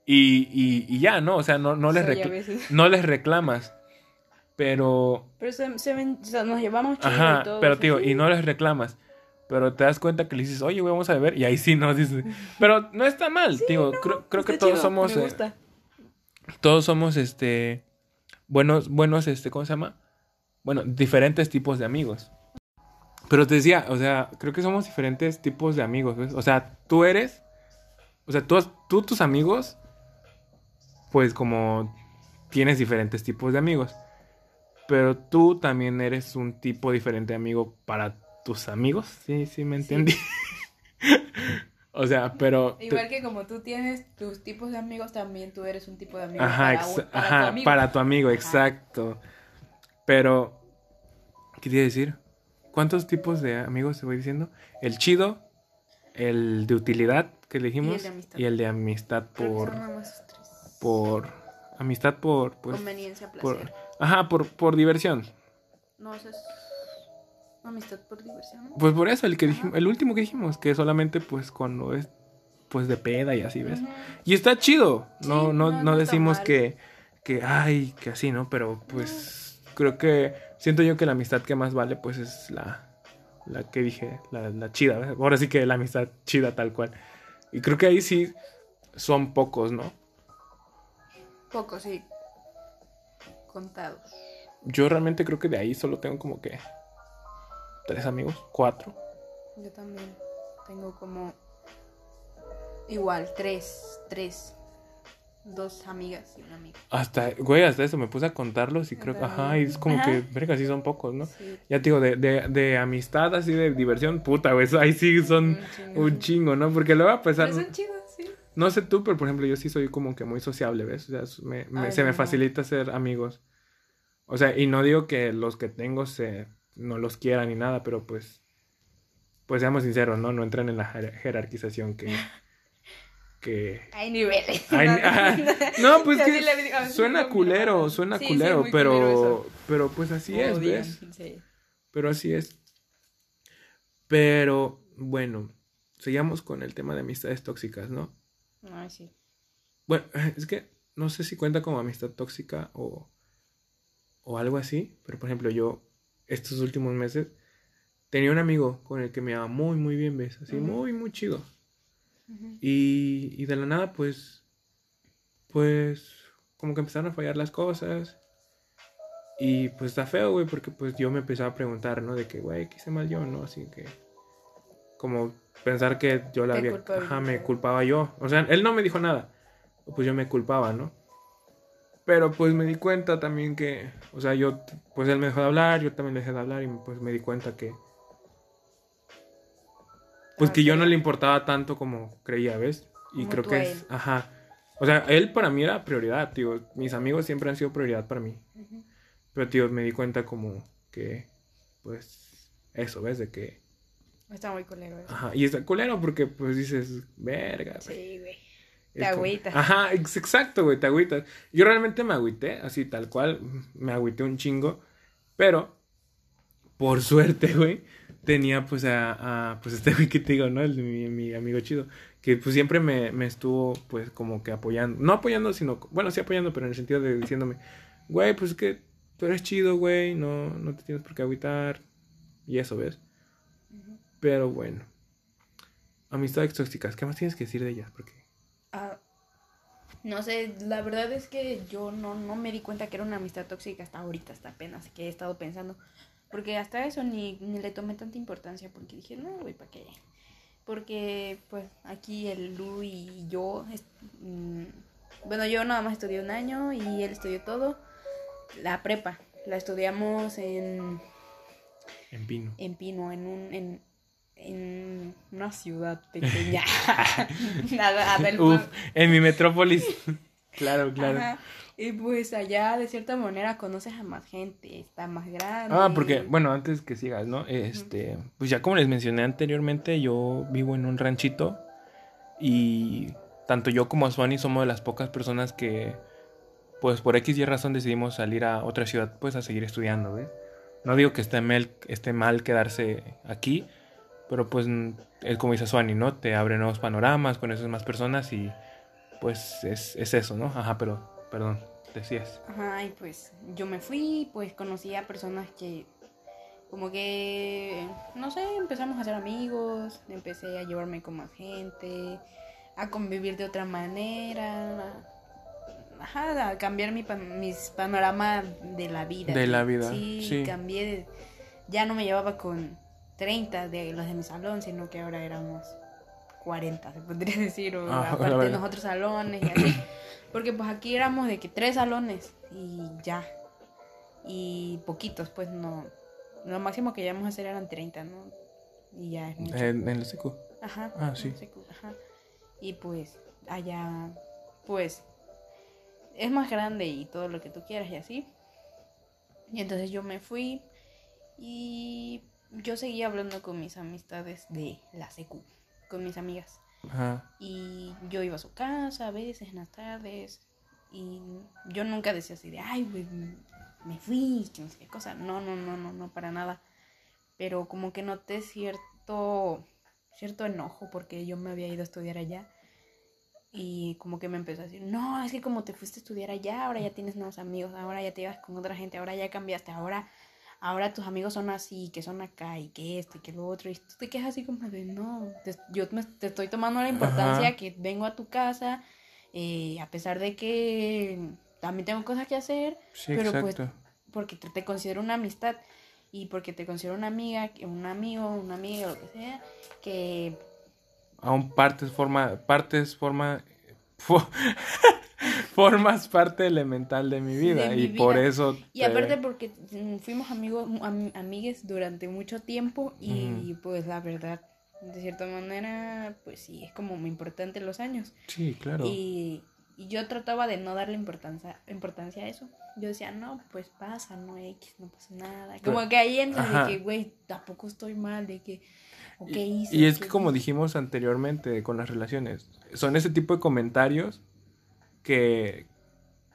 y, y, y ya, ¿no? O sea, no, no, les no les reclamas. Pero, Pero se, se ven, o sea, nos llevamos chido ajá, y todo. pero tío, y no les reclamas. Pero te das cuenta que le dices, oye, güey, vamos a beber. Y ahí sí, no, dices. Pero no está mal, tío. creo creo que todos chido, somos. Me eh, todos somos este buenos buenos este cómo se llama bueno diferentes tipos de amigos pero te decía o sea creo que somos diferentes tipos de amigos ¿ves? o sea tú eres o sea tú, tú tus amigos pues como tienes diferentes tipos de amigos pero tú también eres un tipo diferente de amigo para tus amigos sí sí me entendí *laughs* o sea pero te- Igual que como tú tienes tus tipos de amigos, también tú eres un tipo de amigo. Ajá, para, un- para ajá, tu amigo. para tu amigo, Ajá. exacto. Pero, ¿qué quería decir? ¿Cuántos tipos de amigos te voy diciendo? El chido, el de utilidad que le dijimos de amistad. y el de amistad por por amistad por pues Conveniencia, por placer. ajá, por por diversión. No, eso es amistad por diversión. Pues por eso el que dijimos, el último que dijimos, que solamente pues cuando es pues de peda y así, ¿ves? Y está chido. No, Sí, no, no, no, no está decimos que, que, ay, que así, ¿no? Pero pues creo que siento yo que la amistad que más vale, pues es la, la que dije, la, la chida. ¿ves? Ahora sí que la amistad chida tal cual. Y creo que ahí sí son pocos, ¿no? Poco, sí. Contados. Yo realmente creo que de ahí solo tengo como que tres amigos, cuatro. Yo también tengo como igual, tres, tres. Dos amigas y un amigo. Hasta, güey, hasta eso me puse a contarlos y creo que, ajá, y es como Ajá. que, verga, sí son pocos, ¿no? Sí. Ya te digo, de, de, de amistad, así de diversión, puta, güey, eso ahí sí son Un chingo. un chingo, ¿no? Porque luego a pesar, Pero son chidos, sí. no sé tú, pero por ejemplo, yo sí soy como que muy sociable, ¿ves? O sea, me- me- Ay, se me no, no. facilita ser amigos. O sea, y no digo que los que tengo se, no los quieran ni nada, pero pues, pues seamos sinceros, ¿no? No entran en la jer- jerarquización que, *laughs* que, Hay niveles. *laughs* No, pues que digo, suena culero, suena sí, culero, pero, culero pero pues así es, ¿ves? sí. Pero así es. Pero, bueno, sigamos con el tema de amistades tóxicas, ¿no? Ay, sí. Bueno, *laughs* es que no sé si cuenta como amistad tóxica o, o algo así, pero por ejemplo, yo estos últimos meses tenía un amigo con el que me iba muy, muy bien, ¿ves? Así, muy, muy chido. Y, y de la nada, pues, pues, como que empezaron a fallar las cosas. Y pues está feo, güey, porque pues yo me empezaba a preguntar, ¿no? De que, güey, ¿qué hice mal yo, no? Así que, como pensar que yo la había, ajá, me culpaba yo. O sea, él no me dijo nada, pues yo me culpaba, ¿no? Pero pues me di cuenta también que, o sea, yo, pues él me dejó de hablar, yo también le dejé de hablar y pues me di cuenta que, pues que yo no le importaba tanto como creía, ¿ves? Y Como creo que es, ajá. O sea, él para mí era prioridad, tío. Mis amigos siempre han sido prioridad para mí. Pero, tío, me di cuenta como que, pues, eso, ¿ves? De que, Está muy culero eso. ajá. Y está culero porque, pues, dices, verga. Sí, güey. Te agüitas. Ajá, ex- exacto, güey, te agüitas. Yo realmente me agüité, así tal cual, me agüité un chingo, pero por suerte, *laughs* güey, tenía pues a, a, pues este güey que te digo, ¿no? El, de mi, mi amigo chido, que pues siempre me, me estuvo pues como que apoyando, no apoyando, sino, bueno, sí apoyando, pero en el sentido de diciéndome, güey, pues es que tú eres chido, güey, no, no te tienes por qué agüitar, y eso, ¿ves? Pero bueno, amistades tóxicas, ¿qué más tienes que decir de ellas? Porque... Ah, no sé, la verdad es que yo no, no me di cuenta que era una amistad tóxica hasta ahorita, hasta apenas que he estado pensando. Porque hasta eso ni, ni le tomé tanta importancia porque dije, no, güey, ¿para qué? porque pues aquí el Lu y yo, es- mm, bueno, yo nada más estudié un año y él estudió todo, la prepa, la estudiamos en, En Pino. en Pino, en un, en, en una ciudad pequeña. *laughs* *laughs* Nada, del Uf, en mi metrópolis. claro, *laughs* claro. Ajá. Y pues allá de cierta manera conoces a más gente, está más grande. Ah, porque, bueno, antes que sigas, ¿no? Este, pues ya como les mencioné anteriormente, yo vivo en un ranchito y tanto yo como Suani somos de las pocas personas que, pues por X y razón decidimos salir a otra ciudad, pues a seguir estudiando, ¿ves? No digo que esté mal, esté mal quedarse aquí, pero pues es como dice Suani, ¿no? Te abre nuevos panoramas, conoces más personas y pues es, es eso, ¿no? Ajá, pero, perdón, decías. Ajá, y pues yo me fui, pues conocí a personas que como que, no sé, empezamos a ser amigos, empecé a llevarme con más gente, a convivir de otra manera, ajá, a cambiar mi, pa- mis panoramas de la vida. De la vida, Sí, sí. cambié, de- ya no me llevaba con 30 de los de mi salón, sino que ahora éramos 40, se podría *laughs* decir, o Ah, aparte de los otros salones y así. *coughs* Porque pues aquí éramos de que tres salones y ya. Y poquitos, pues no. Lo máximo que llegamos a hacer eran 30, ¿no? Y ya es mucho. En, el secu. Ajá. ah, sí. Ajá. Y pues allá, pues es más grande y todo lo que tú quieras y así. Y entonces yo me fui y yo seguía hablando con mis amistades de la secu, con mis amigas. Ajá. Y yo iba a su casa a veces en las tardes. Y yo nunca decía así de, ay, güey, me fui, que no sé qué cosa. No, no, no, no, no, para nada. Pero como que noté cierto, cierto enojo porque yo me había ido a estudiar allá. Y como que me empezó a decir, no, es que como te fuiste a estudiar allá, ahora ya tienes nuevos amigos, ahora ya te ibas con otra gente, ahora ya cambiaste, ahora, ahora tus amigos son así, que son acá, y que esto, y que lo otro, y tú te quedas así como de, no, te- yo me- te estoy tomando la importancia Ajá. que vengo a tu casa, eh, a pesar de que también tengo cosas que hacer, Sí, pero pues exacto. porque te, te considero una amistad y porque te considero una amiga, un amigo, una amiga, lo que sea, que Aún partes forma, partes forma, *laughs* fo- formas parte elemental de mi vida De mi y por eso Y te- aparte porque mm, fuimos amigos, am- amigues durante mucho tiempo y pues la verdad, de cierta manera, pues sí, es como muy importante los años. sí, claro. Y, y yo trataba de no darle importancia, importancia a eso. Yo decía, no, pues pasa, no X, no pasa nada. Como que ahí entras ajá. de que, güey, tampoco estoy mal, de que, o qué Y- hice. Y es ¿Qué que como dijimos anteriormente con las relaciones, son ese tipo de comentarios que,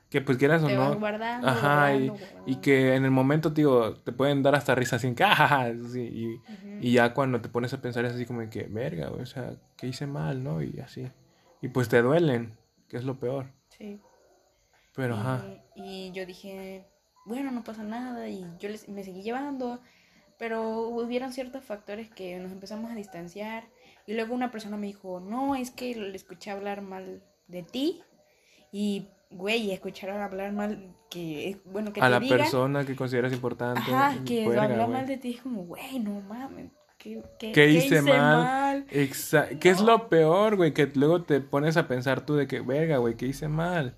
que pues quieras o Te vas no, guardando, ajá, y, guardando, y que en el momento, digo, te pueden dar hasta risa así, que, *laughs* "Ah, sí, y, y ya cuando te pones a pensar es así como que, verga, o sea, que hice mal, ¿no? Y así. Y pues te duelen, que es lo peor. Sí. Pero, y, ajá. y yo dije, bueno, no pasa nada. Y yo les, me seguí llevando. Pero hubieron ciertos factores que nos empezamos a distanciar. Y luego una persona me dijo, no, es que le escuché hablar mal de ti. Y, güey, escuchar hablar mal, que bueno que a te la digan. persona que consideras importante. Ajá, que hablar mal de ti es como, güey, no mames. ¿Qué, qué, ¿Qué qué hice mal? Exa- ¿Qué es lo peor, güey? Que luego te pones a pensar tú de que, verga, güey, ¿qué hice mal?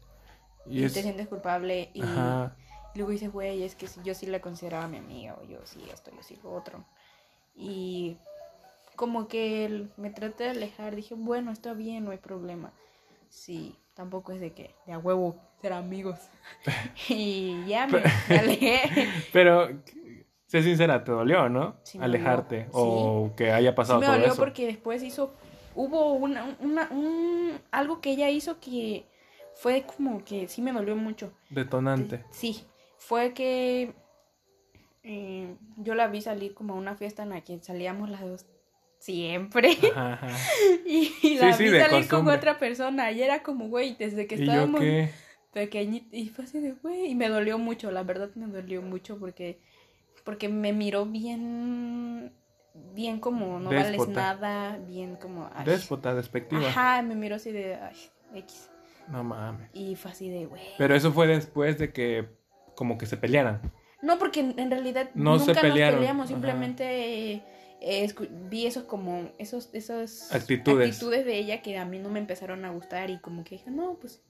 Y, Y es... te sientes culpable. Y, Ajá. Luego dices, güey, es que yo sí la consideraba mi amiga, o yo sí esto, yo sí lo otro. Y como que me traté de alejar, dije, bueno, está bien, no hay problema. Sí, tampoco es de que de a huevo ser amigos. *laughs* *laughs* y ya me, me *laughs* alejé. Pero, sé sincera, te dolió, ¿no? Sí me Alejarte. dolió, O que haya Sí pasado me todo dolió eso. porque después hizo, hubo una, una, un, algo que ella hizo que fue como que sí me dolió mucho. Detonante. Sí, fue que eh, yo la vi salir como a una fiesta en la que salíamos las dos siempre. Ajá, *laughs* ajá. y, y la Sí, sí, vi de salir con otra persona. Y era como, güey, desde que ¿Y yo estábamos qué? pequeñitos. Y fue así de, güey. Y me dolió mucho, la verdad me dolió mucho porque, porque me miró bien, bien como no vales Déspota. nada, bien como... ay. Déspota, despectiva. Ajá, me miró así de, ay, X. No mames. Y fue así de, güey. Pero eso fue después de que, como que se pelearan. No, porque en, realidad No se nunca nos pelearon, peleamos, ajá. simplemente eh, vi esos como, esos, esos Actitudes. actitudes de ella que a mí no me empezaron a gustar y como que dije, no, pues...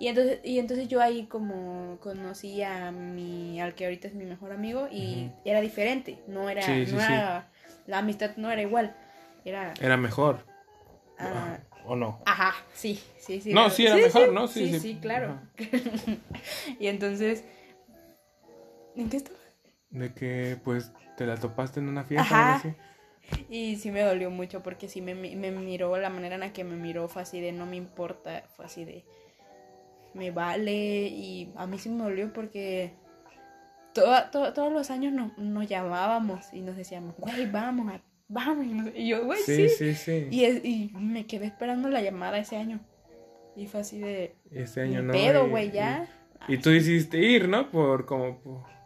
Y entonces, y entonces yo ahí como conocí a mi, al que ahorita es mi mejor amigo y era diferente, no era, Sí, sí, no sí. era, la amistad no era igual, era, Era mejor. ah, ¿O no? Ajá, sí, sí, sí. No, sí era mejor, ¿no? Sí, Sí, sí, sí. claro. *laughs* y entonces, ¿en qué estaba? De que pues te la topaste en una fiesta Ajá. Y sí me dolió mucho porque sí me, me miró, la manera en la que me miró fue así de no me importa, fue así de me vale y a mí sí me dolió porque toda- to- todos los años nos, nos llamábamos y nos decíamos, güey, vamos, a- vamos. Y, no yo, güey, Sí, sí. sí, sí. Y, es- y me quedé esperando la llamada ese año. Y fue así de, Este año no. pedo, güey, ya. Y, y tú hiciste ir, ¿no? Por como por-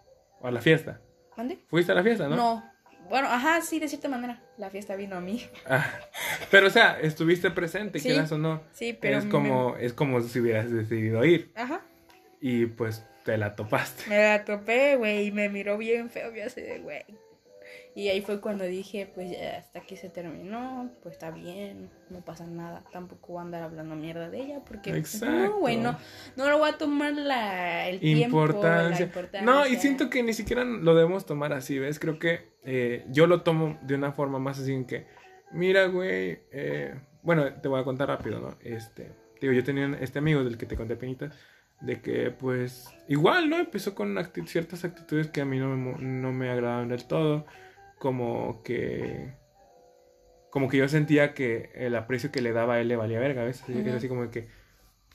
a la fiesta. ¿Mande? Fuiste a la fiesta, ¿no? ¿no? Bueno, ajá, sí, de cierta manera. La fiesta vino a mí. Ah, pero o sea, estuviste presente, Sí, quieras o no. Sí, pero. es me- como es como si hubieras decidido ir Ajá. y pues te la topaste. Me la topé, güey, y me miró bien feo, yo así de, güey. Y ahí fue cuando dije, pues ya hasta aquí se terminó, pues está bien, no pasa nada. Tampoco voy a andar hablando mierda de ella, porque pues, Exacto. no, güey, no, no lo voy a tomar la, el tiempo, Importancia. la importancia. No, y siento que ni siquiera lo debemos tomar así, ¿ves? Creo que eh, yo lo tomo de una forma más así en que, mira, güey, eh, bueno, te voy a contar rápido, ¿no? Este, digo, yo tenía este amigo del que te conté, Penita, de que, pues, igual, ¿no? Empezó con acti- ciertas actitudes que a mí no me, no me agradaban del todo, como que... Como que yo sentía que el aprecio que le daba a él le valía verga. Así, Ujú. Era así como que...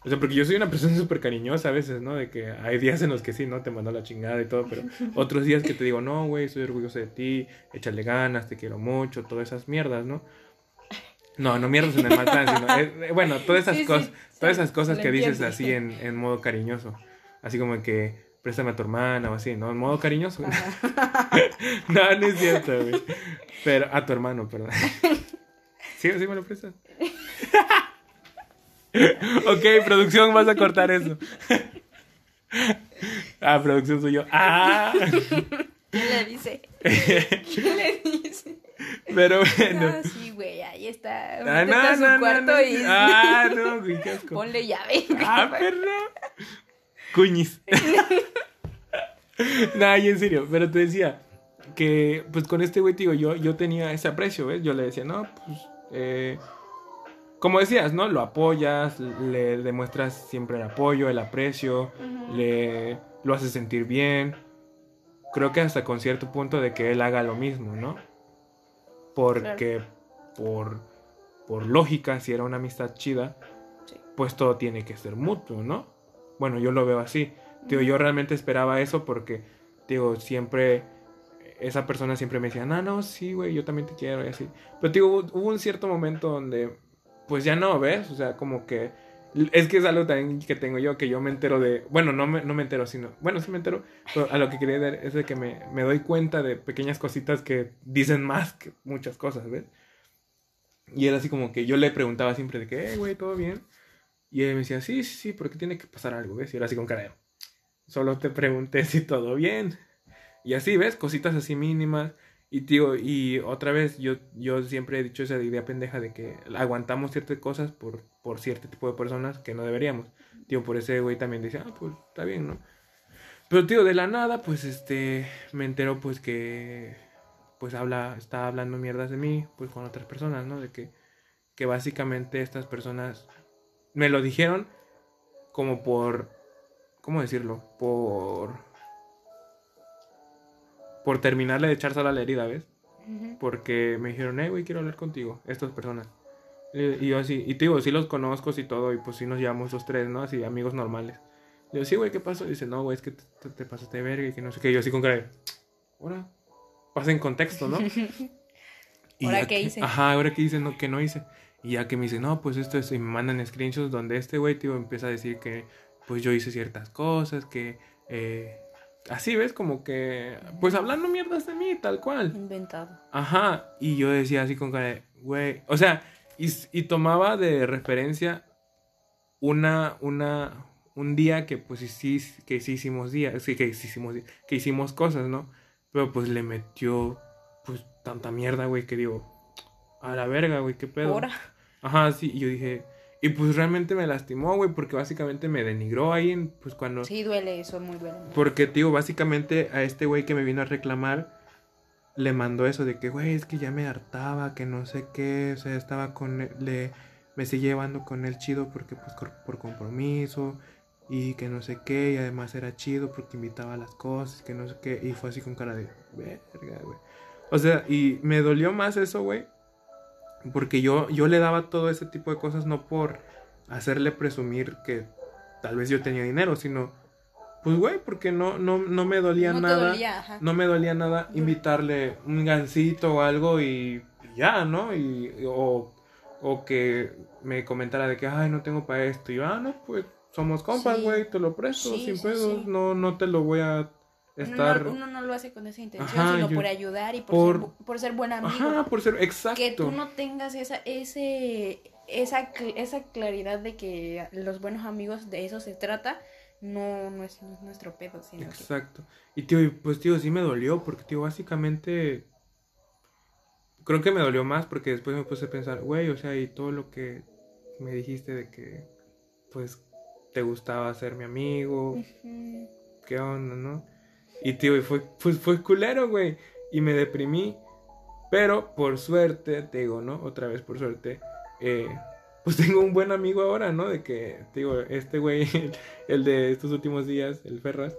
O sea, porque yo soy una persona *laughs* súper cariñosa a veces, ¿no? De que hay días en los que sí, ¿no? Te mando la chingada y todo, pero *laughs* otros días que te digo, no, güey, estoy orgulloso de ti, échale ganas, te quiero mucho, todas esas mierdas, ¿no? No, no mierdas en el mal plan, sino, eh, eh, bueno, todas esas Sí, sí, cosas, todas esas cosas que dices así en, en modo cariñoso, así como que préstame a tu hermana o así, ¿no? En modo cariñoso. *laughs* no, no es cierto, güey. Pero a tu hermano, perdón. *laughs* ¿Sí, sí me lo prestas? *laughs* ok, producción, vas a cortar eso. ah, producción soy yo. Ah, ¿Qué le dice? ¿Qué le dice? pero bueno. Ah, sí, güey, ahí está. Ah, Métete a su cuarto y Ah, no, güey, qué asco. ponle llave. Ah, perro. Cuñis. *laughs* nah, y en serio, pero te decía que, pues con este güey, digo, yo, yo tenía ese aprecio, ¿ves? Yo le decía, no, pues, eh, como decías, ¿no? Lo apoyas, le demuestras siempre el apoyo, el aprecio, le lo haces sentir bien. Creo que hasta con cierto punto de que él haga lo mismo, ¿no? Porque por, por lógica, si era una amistad chida, Sí. pues todo tiene que ser mutuo, ¿no? Bueno, yo lo veo así. Digo, yo realmente esperaba eso porque, digo, siempre, esa persona siempre me decía, no, no, sí, güey, yo también te quiero y así. Pero, digo, hubo, un cierto momento donde, pues ya no, ¿ves? O sea, como que, es que es algo también que tengo yo, que yo me entero de, bueno, no me, no me entero, sino, bueno, sí me entero, pero a lo que quería dar es de que me, me doy cuenta de pequeñas cositas que dicen más que muchas cosas, ¿ves? Y era así como que yo le preguntaba siempre de que, eh, güey, ¿todo bien? Y él me decía, sí, sí, sí, porque tiene que pasar algo, ¿ves? Y era así con cara de, solo te pregunté si todo bien. Y así, ¿ves? Cositas así mínimas. Y tío, y otra vez, yo, yo siempre he dicho esa idea pendeja de que aguantamos ciertas cosas por, por cierto tipo de personas que no deberíamos. Tío, por ese güey también decía, ah, pues está bien, ¿no? Pero tío, de la nada, pues este, me entero pues que, pues habla, está hablando mierdas de mí, pues con otras personas, ¿no? De que, que básicamente estas personas me lo dijeron como por, ¿cómo decirlo? Por, por terminarle de echar sal a la herida, ¿ves? Porque me dijeron, eh, güey, quiero hablar contigo, estas personas. Y, y yo así, y te digo, sí los conozco y todo, y pues sí nos llevamos los tres, ¿no? Así, amigos normales. Le digo, sí, güey, ¿qué pasó? dice, no, güey, es que te, te- te pasaste de verga y que no sé qué. Y yo así con cara ahora, pasa en contexto, ¿no? *laughs* ¿Ahora qué hice? Ajá, ahora qué hice, no, que no hice. Y ya que me dice, no, pues esto es, y me mandan screenshots donde este güey, tío, empieza a decir que, pues yo hice ciertas cosas, que, eh, así, ¿ves? Como que, pues hablando mierdas de mí, tal cual. Inventado. Ajá, y yo decía así con cara de, güey, o sea, y, y tomaba de referencia una, una, un día que pues sí, que sí hicimos días, sí, que hicimos, que hicimos cosas, ¿no? Pero pues le metió pues, tanta mierda, güey, que digo, a la verga, güey, qué pedo. Ahora. Ajá, sí, y yo dije, y pues realmente me lastimó, güey, porque básicamente me denigró ahí, en, pues cuando... Sí, duele eso, muy duele. Porque, tío, básicamente a este güey que me vino a reclamar, le mandó eso de que, güey, es que ya me hartaba, que no sé qué, o sea, estaba con él, le, me seguía llevando con él chido porque, pues, por, por compromiso, y que no sé qué, y además era chido porque invitaba a las cosas, que no sé qué, y fue así con cara de, verga, güey. O sea, y me dolió más eso, güey, porque yo, yo le daba todo ese tipo de cosas no por hacerle presumir que tal vez yo tenía dinero, sino pues güey, porque no, no, no me dolía No nada. dolía. No me dolía nada invitarle un gancito o algo y ya, ¿no? Y, o, o que me comentara de que, ay, no tengo para esto. Y yo, ah, no, pues somos compas, Sí. güey, te lo presto Sí, sin pedos. sí. No, no te lo voy a estar. Uno, no, uno no lo hace con esa intención, Ajá, sino yo- por ayudar y por, por- ser, bu- por ser buen amigo. Ajá, por ser exacto. que tú no tengas esa, ese, esa, esa claridad de que los buenos amigos de eso se trata, no, no, es, no es nuestro pedo, sino que... Exacto. Y tío, pues tío, sí me dolió, porque tío, básicamente creo que me dolió más porque después me puse a pensar, güey, o sea, y todo lo que me dijiste de que pues te gustaba ser mi amigo, qué onda, ¿no? Y tío, fue pues fue culero, güey, y me deprimí, pero por suerte, te digo, ¿no? Otra vez por suerte, eh, pues *laughs* tengo un buen amigo ahora, ¿no? De que, te digo, este güey, *laughs* el de estos últimos días, el Ferras,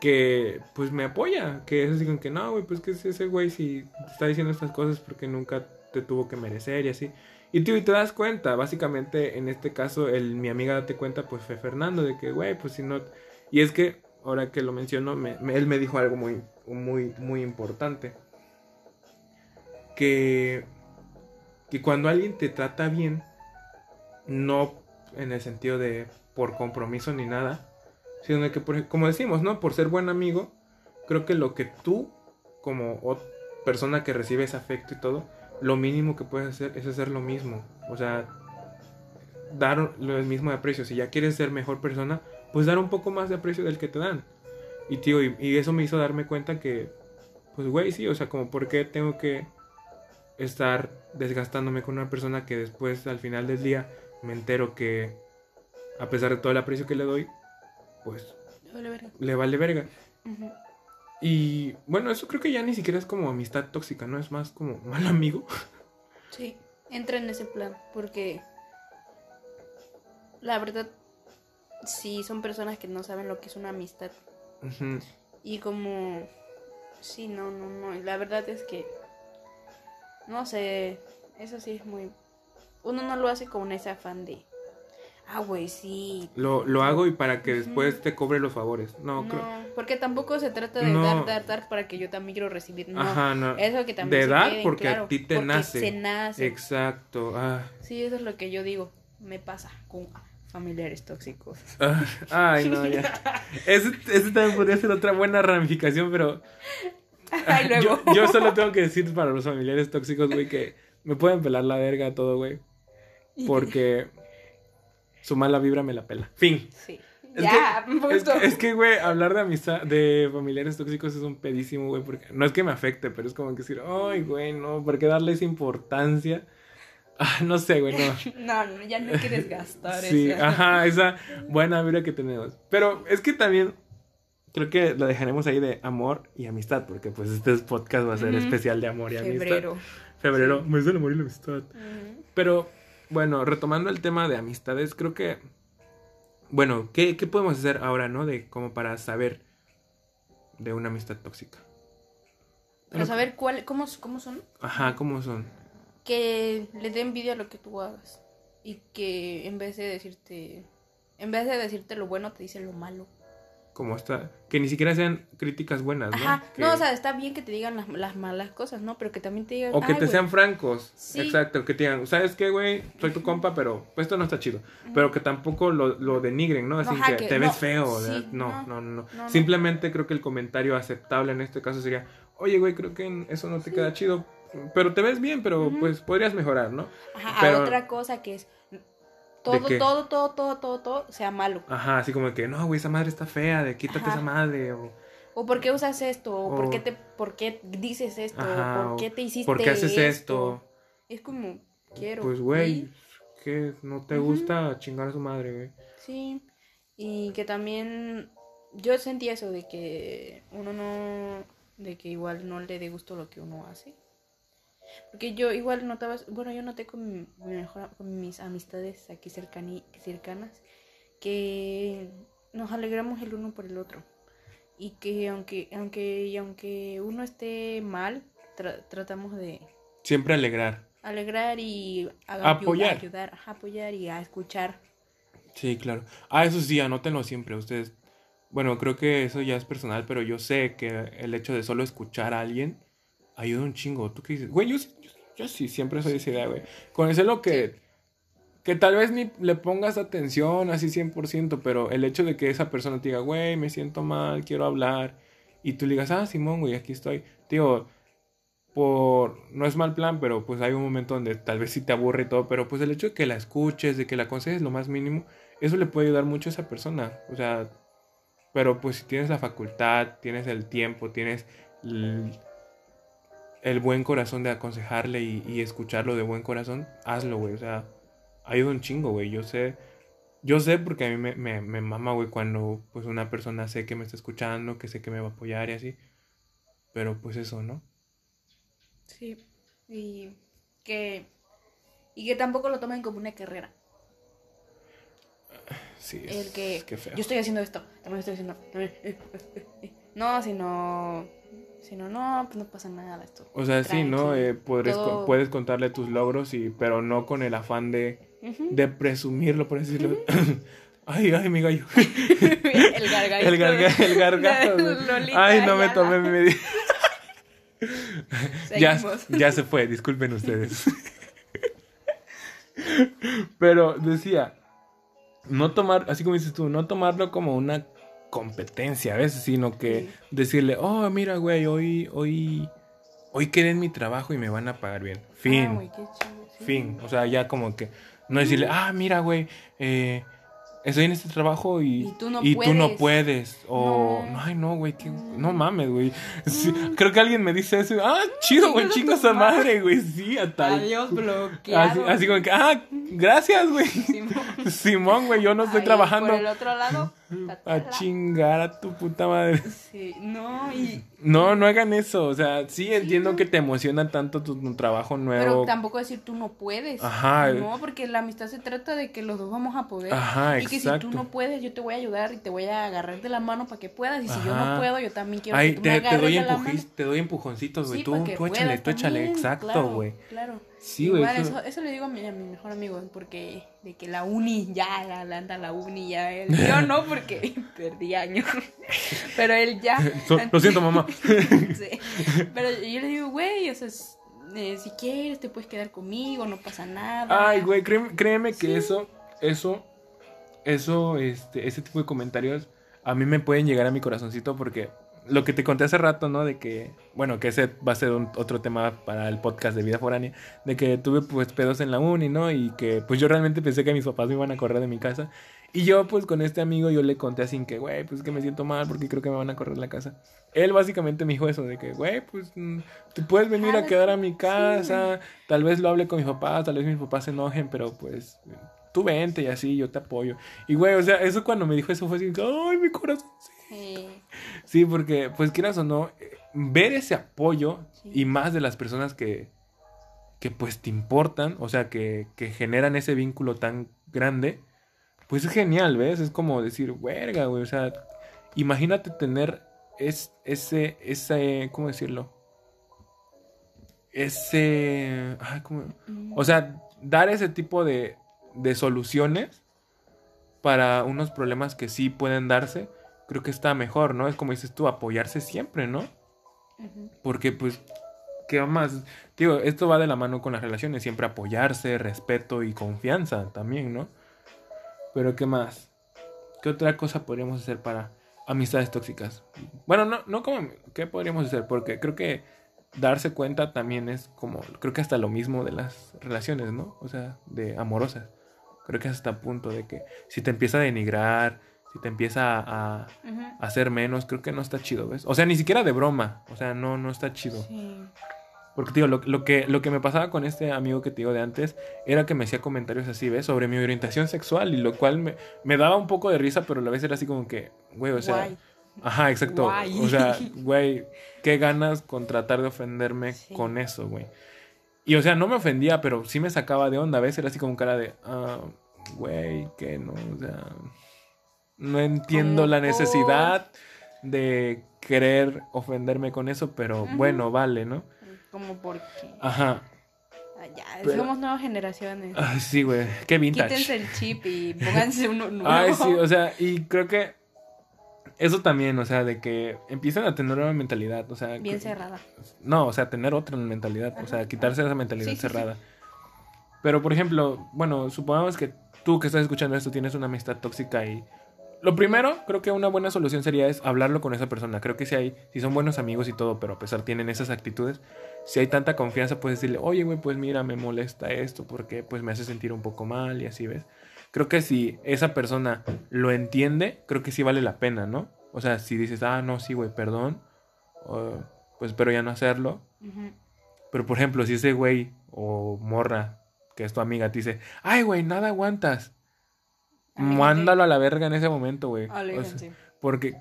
que pues me apoya, que es así que no, güey, pues que es ese güey si te está diciendo estas cosas porque nunca te tuvo que merecer y así. Y tío, y te das cuenta, básicamente en este caso, el, mi amiga date cuenta, pues fue Fernando, de que, güey, pues si no... Y es que, ahora que lo menciono, me- me- él me dijo algo muy, muy, muy importante. Que, que cuando alguien te trata bien, no en el sentido de por compromiso ni nada, sino que, por, como decimos, ¿no? Por ser buen amigo, creo que lo que tú, como persona que recibe ese afecto y todo, lo mínimo que puedes hacer es hacer lo mismo. O sea, dar lo mismo de aprecio. Si ya quieres ser mejor persona, pues dar un poco más de aprecio del que te dan. Y tío, y, y eso me hizo darme cuenta que, pues güey, sí, o sea, como por qué tengo que estar desgastándome con una persona que después al final del día me entero que a pesar de todo el aprecio que le doy, pues Vale, verga. le vale verga. Y bueno, eso creo que ya ni siquiera es como amistad tóxica, ¿no? Es más como *laughs* mal amigo. Sí, entra en ese plan, porque la verdad, sí, son personas que no saben lo que es una amistad. Y como, sí, no, no, no, la verdad es que, no sé, eso sí es muy, uno no lo hace con ese afán de, ah, güey, sí. Lo, lo hago y para que después te cobre los favores. No, No, creo. porque tampoco se trata de No. dar, dar, dar para que yo también quiero recibir. No, Ajá, no. eso que también De se dar quede porque claro, a ti te nace. Se nace. Exacto. Ah. Sí, eso es lo que yo digo. Me pasa con familiares tóxicos. Ah, *laughs* Ay, no, ya. Ese, ese también podría ser otra buena ramificación, pero *laughs* Ay, luego. yo, yo solo tengo que decir para los familiares tóxicos, güey, que me pueden pelar la verga todo, güey. Porque su mala vibra me la pela. Fin. Sí. Es ya, que, punto. es que, güey, hablar de amistad, de familiares tóxicos es un pedísimo, güey, porque no es que me afecte, pero es como que decir, ay, güey, no, ¿por qué darle esa importancia? Ah, *laughs* no sé, güey, no. *laughs* No, no, ya no hay que desgastar Sí, eso. ajá, *laughs* esa buena vibra que tenemos. Pero es que también creo que lo dejaremos ahí de amor y amistad, porque pues este podcast va a ser especial de amor y amistad. Febrero. Febrero, mes del amor y la amistad. Pero, bueno, retomando el tema de amistades, creo que. Bueno, ¿qué, qué podemos hacer ahora, no? De como para saber de una amistad tóxica. Para saber cuál, cómo, cómo son, Ajá, ¿cómo son? Que le dé envidia lo que tú hagas. Y que en vez de decirte, en vez de decirte lo bueno, te dicen lo malo. Como está. Que ni siquiera sean críticas buenas, ¿no? Ajá, Que- no, o sea, está bien que te digan las, las malas cosas, ¿no? Pero que también te digan. O que "Ay, te güey". sean francos. Sí. Exacto, que te digan, ¿sabes qué, güey? Soy tu compa, pero pues, esto no está chido. Pero que tampoco lo, lo denigren, ¿no? Así Ajá, que, que te no, ves feo. sí, no, no, no, no, no, no, no. Simplemente creo que el comentario aceptable en este caso sería, oye, güey, creo que eso no te queda chido. Pero te ves bien, pero pues podrías mejorar, ¿no? Ajá, Pero- a otra cosa que es todo, todo, todo, todo, todo, todo sea malo. Ajá, así como que, no, güey, esa madre está fea, de quítate Ajá. esa madre. O, O, por qué usas esto, o, por, qué te, por qué dices esto, Ajá, o por qué te hiciste ¿Por qué haces esto? Es como, quiero. Pues, güey, que no te gusta chingar a su madre, güey. Sí, y que también yo sentí eso de que uno no, de que igual no le dé gusto lo que uno hace. Porque yo igual notaba, bueno, yo noté con, mi mejor, con mis amistades aquí cercani, cercanas que nos alegramos el uno por el otro. Y que aunque, aunque, y aunque uno esté mal, tra- tratamos de Siempre alegrar. alegrar y Apoyar. ayudar, ajá, apoyar y a escuchar. Sí, claro. Ah, eso sí, anótenlo siempre. Ustedes, bueno, creo que eso ya es personal, pero yo sé que el hecho de solo escuchar a alguien ayuda un chingo. ¿Tú qué dices? Güey, yo, yo, sí, siempre soy esa idea, güey. Conocerlo que, que tal vez ni le pongas atención así 100%, pero el hecho de que esa persona te diga, güey, me siento mal, quiero hablar, y tú le digas, ah, Simón, güey, aquí estoy. Digo, por, no es mal plan, pero pues hay un momento donde tal vez sí te aburre y todo, pero pues el hecho de que la escuches, de que la aconsejes lo más mínimo, eso le puede ayudar mucho a esa persona. O sea, pero pues si tienes la facultad, tienes el tiempo, tienes el, buen corazón de aconsejarle y, y escucharlo de buen corazón, hazlo, güey. O sea, ayuda un chingo, güey. Yo sé, yo sé porque a mí me, me, me mama, güey, cuando pues una persona sé que me está escuchando, que sé que me va a apoyar y así. Pero pues eso, ¿no? Sí, y que, y que tampoco lo tomen como una carrera. Sí, El que es que feo. yo estoy haciendo esto, también estoy haciendo. *laughs* No, sino, sino no, pues no pasa nada esto. O sea, sí, ¿no? Eh, podres- todo- puedes contarle tus logros, y, pero no con el afán de, de presumirlo, por decirlo. *laughs* ay, ay, mi gallo. *laughs* el *laughs* gargallo. el garga, el gargajo, de Ay, no me tomé mi medida. ya, ya se fue, disculpen ustedes. Pero decía, no tomar, así como dices tú, no tomarlo como una competencia a veces, sino que Sí. decirle, oh, mira, güey, hoy, hoy, hoy quedé en mi trabajo y me van a pagar bien. Fin. Ah, güey, qué chido, sí. Fin. O sea, ya como que no decirle, ah, mira, güey, eh, estoy en este trabajo y, Y tú no y tú no puedes". O, No. ay, no, güey, que- no mames, güey. Sí, creo que alguien me dice eso. Ah, chido, güey, *laughs* chinga esa madre, güey. Sí, a tal. Adiós, bloqueado. Así, así como que, ah, gracias, güey. *laughs* Simón. *laughs* Simón, güey, yo no estoy Ahí, trabajando Por el otro lado. A chingar a tu puta madre. Sí, no, y. No, no hagan eso. O sea, sí entiendo que te emociona tanto tu, tu trabajo Pero nuevo. tampoco decir tú no puedes. Ajá. No, porque la amistad se trata de que los dos vamos a poder. Ajá, y que exacto. si tú no puedes, yo te voy a ayudar y te voy a agarrar de la mano para que puedas. Y si yo Ajá. no puedo, yo también quiero Ay, que tú me te, te agarres doy de la mano. te doy empujoncitos, güey. Sí, tú, que tú échale, tú échale, exacto, claro, güey. Claro. Sí, güey, eso- eso, eso le digo a mi, a mi mejor amigo, porque de que la uni ya, la, anda la uni ya. Él, *laughs* yo no, porque *laughs* perdí años. *laughs* Pero él ya. Lo siento, mamá. Sí. Pero yo le digo, güey, o sea, eh, si quieres te puedes quedar conmigo, no pasa nada. Ay, güey, créeme, créeme que Sí. eso, eso, eso, este, ese tipo de comentarios a mí me pueden llegar a mi corazoncito porque lo que te conté hace rato, ¿no? De que, bueno, que ese va a ser un- otro tema para el podcast de Vida Foránea, de que tuve pues pedos en la uni, ¿no? Y que pues yo realmente pensé que mis papás me iban a correr de mi casa. Y yo pues con este amigo yo le conté así que, güey, pues que me siento mal porque creo que me van a correr de la casa. Él básicamente me dijo eso, de que, güey, pues mm, tú puedes venir a quedar a mi casa, tal vez lo hable con mis papás, tal vez mis papás se enojen, pero pues tú vente y así, yo te apoyo. Y güey, o sea, eso cuando me dijo eso fue así, ay, mi corazón. Eh, Sí, porque pues quieras o no, ver ese apoyo Sí. y más de las personas que, que pues te importan, o sea, que, que generan ese vínculo tan grande, pues es genial, ¿ves? Es como decir, verga, güey, o sea, imagínate tener es, ese, ese, ¿cómo decirlo? Ese, ay, ¿cómo? mm, O sea, dar ese tipo de, de soluciones para unos problemas que sí pueden darse, creo que está mejor, ¿no? Es como dices tú, apoyarse siempre, ¿no? Porque pues, ¿qué más? Digo, esto va de la mano con las relaciones, siempre apoyarse, respeto y confianza también, ¿no? Pero ¿qué más? ¿Qué otra cosa podríamos hacer para amistades tóxicas? Bueno, no, no como, ¿qué podríamos hacer? Porque creo que darse cuenta también es como, creo que hasta lo mismo de las relaciones, ¿no? O sea, de amorosas. Creo que hasta el punto de que si te empieza a denigrar, si te empieza a, hacer menos, creo que no está chido, ¿ves? O sea, ni siquiera de broma, o sea, no, no está chido. Sí. Porque, tío, lo, lo que, lo que me pasaba con este amigo que te digo de antes era que me hacía comentarios así, ¿ves? Sobre mi orientación sexual y lo cual me, me daba un poco de risa, pero a la vez era así como que, güey, o sea... Guay. Ajá, exacto. Guay. O sea, *laughs* güey, qué ganas con tratar de ofenderme Sí. con eso, güey. Y o sea, no me ofendía, pero sí me sacaba de onda. A veces era así como cara de, ah, güey, que no, o sea, no entiendo la necesidad de querer ofenderme con eso, pero bueno, vale, ¿no? Como porque. Ajá. Ah, ya, Pero- somos nuevas generaciones. Ay, sí, güey, qué vintage. Quítense el chip y pónganse uno *laughs* nuevo. Ay, sí, o sea, y creo que eso también, o sea, de que empiezan a tener una mentalidad, o sea, Bien que- cerrada. No, o sea, tener otra mentalidad, o sea, quitarse esa mentalidad Sí, sí, sí. cerrada. Pero, por ejemplo, bueno, supongamos que tú que estás escuchando esto tienes una amistad tóxica y... Lo primero, creo que una buena solución sería es hablarlo con esa persona. Creo que si hay, si son buenos amigos y todo, pero a pesar tienen esas actitudes, si hay tanta confianza, puedes decirle, oye, güey, pues mira, me molesta esto porque pues me hace sentir un poco mal y así, ¿ves? Creo que si esa persona lo entiende, creo que sí vale la pena, ¿no? O sea, si dices, ah, no, sí, güey, perdón, pues espero ya no hacerlo, Ujú. pero por ejemplo, si ese güey o morra, que es tu amiga, te dice, ay, güey, nada aguantas. Mándalo a la verga en ese momento, güey. O sea, Aléjense. porque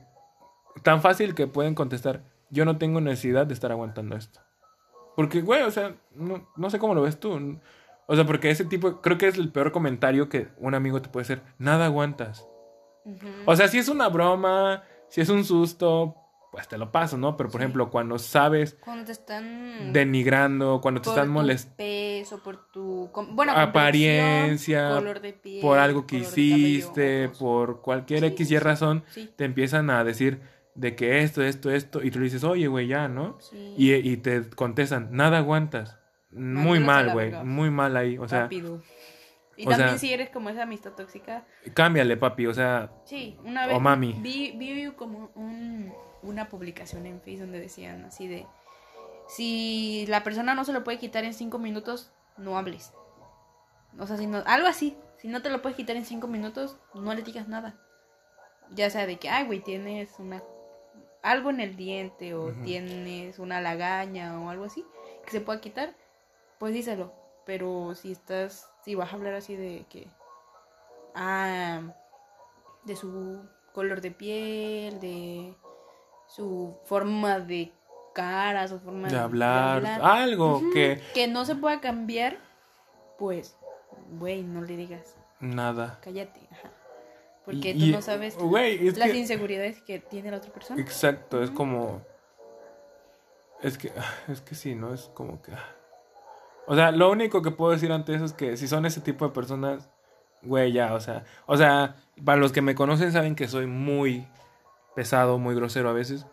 tan fácil que pueden contestar, yo no tengo necesidad de estar aguantando esto. Porque, güey, o sea, no, no sé cómo lo ves tú. O sea, porque ese tipo, creo que es el peor comentario que un amigo te puede hacer. Nada aguantas. O sea, si es una broma, si es un susto, pues te lo paso, ¿no? Pero, por Sí. ejemplo, cuando sabes Cuando te están. denigrando, cuando te por están tu molestando. peso, por tu. Bueno, Apariencia, color de piel, por algo que cabello, hiciste, por cualquier Sí, X y razón, Sí, te empiezan a decir de que esto, esto, esto, y tú le dices, oye, güey, ya, ¿no? sí. Y, y te contestan, nada aguantas. Muy mal, güey, muy mal ahí. O sea, rápido. Y o también sea- si eres como esa amistad tóxica. cámbiale, papi, o sea, Sí, una O vez mami. Vi, vi como un- una publicación en Facebook donde decían así de si la persona no se lo puede quitar en cinco minutos, no hables. O sea, si no, algo así. Si no te lo puedes quitar en cinco minutos, no le digas nada. Ya sea de que, ay, güey, tienes una algo en el diente o tienes una lagaña o algo así que se pueda quitar, pues díselo. Pero si estás, si vas a hablar así de que, ah, de su color de piel, de su forma de cara, su forma de hablar, algo que que no se pueda cambiar, pues, güey, no le digas, nada. cállate, ajá. Porque Y- tú no sabes las que- inseguridades que tiene la otra persona. Exacto, es como. Es que. Es que sí, ¿no? Es como que. O sea, lo único que puedo decir ante eso es que si son ese tipo de personas, güey, ya, o sea. O sea, para los que me conocen saben que soy muy pesado, muy grosero a veces.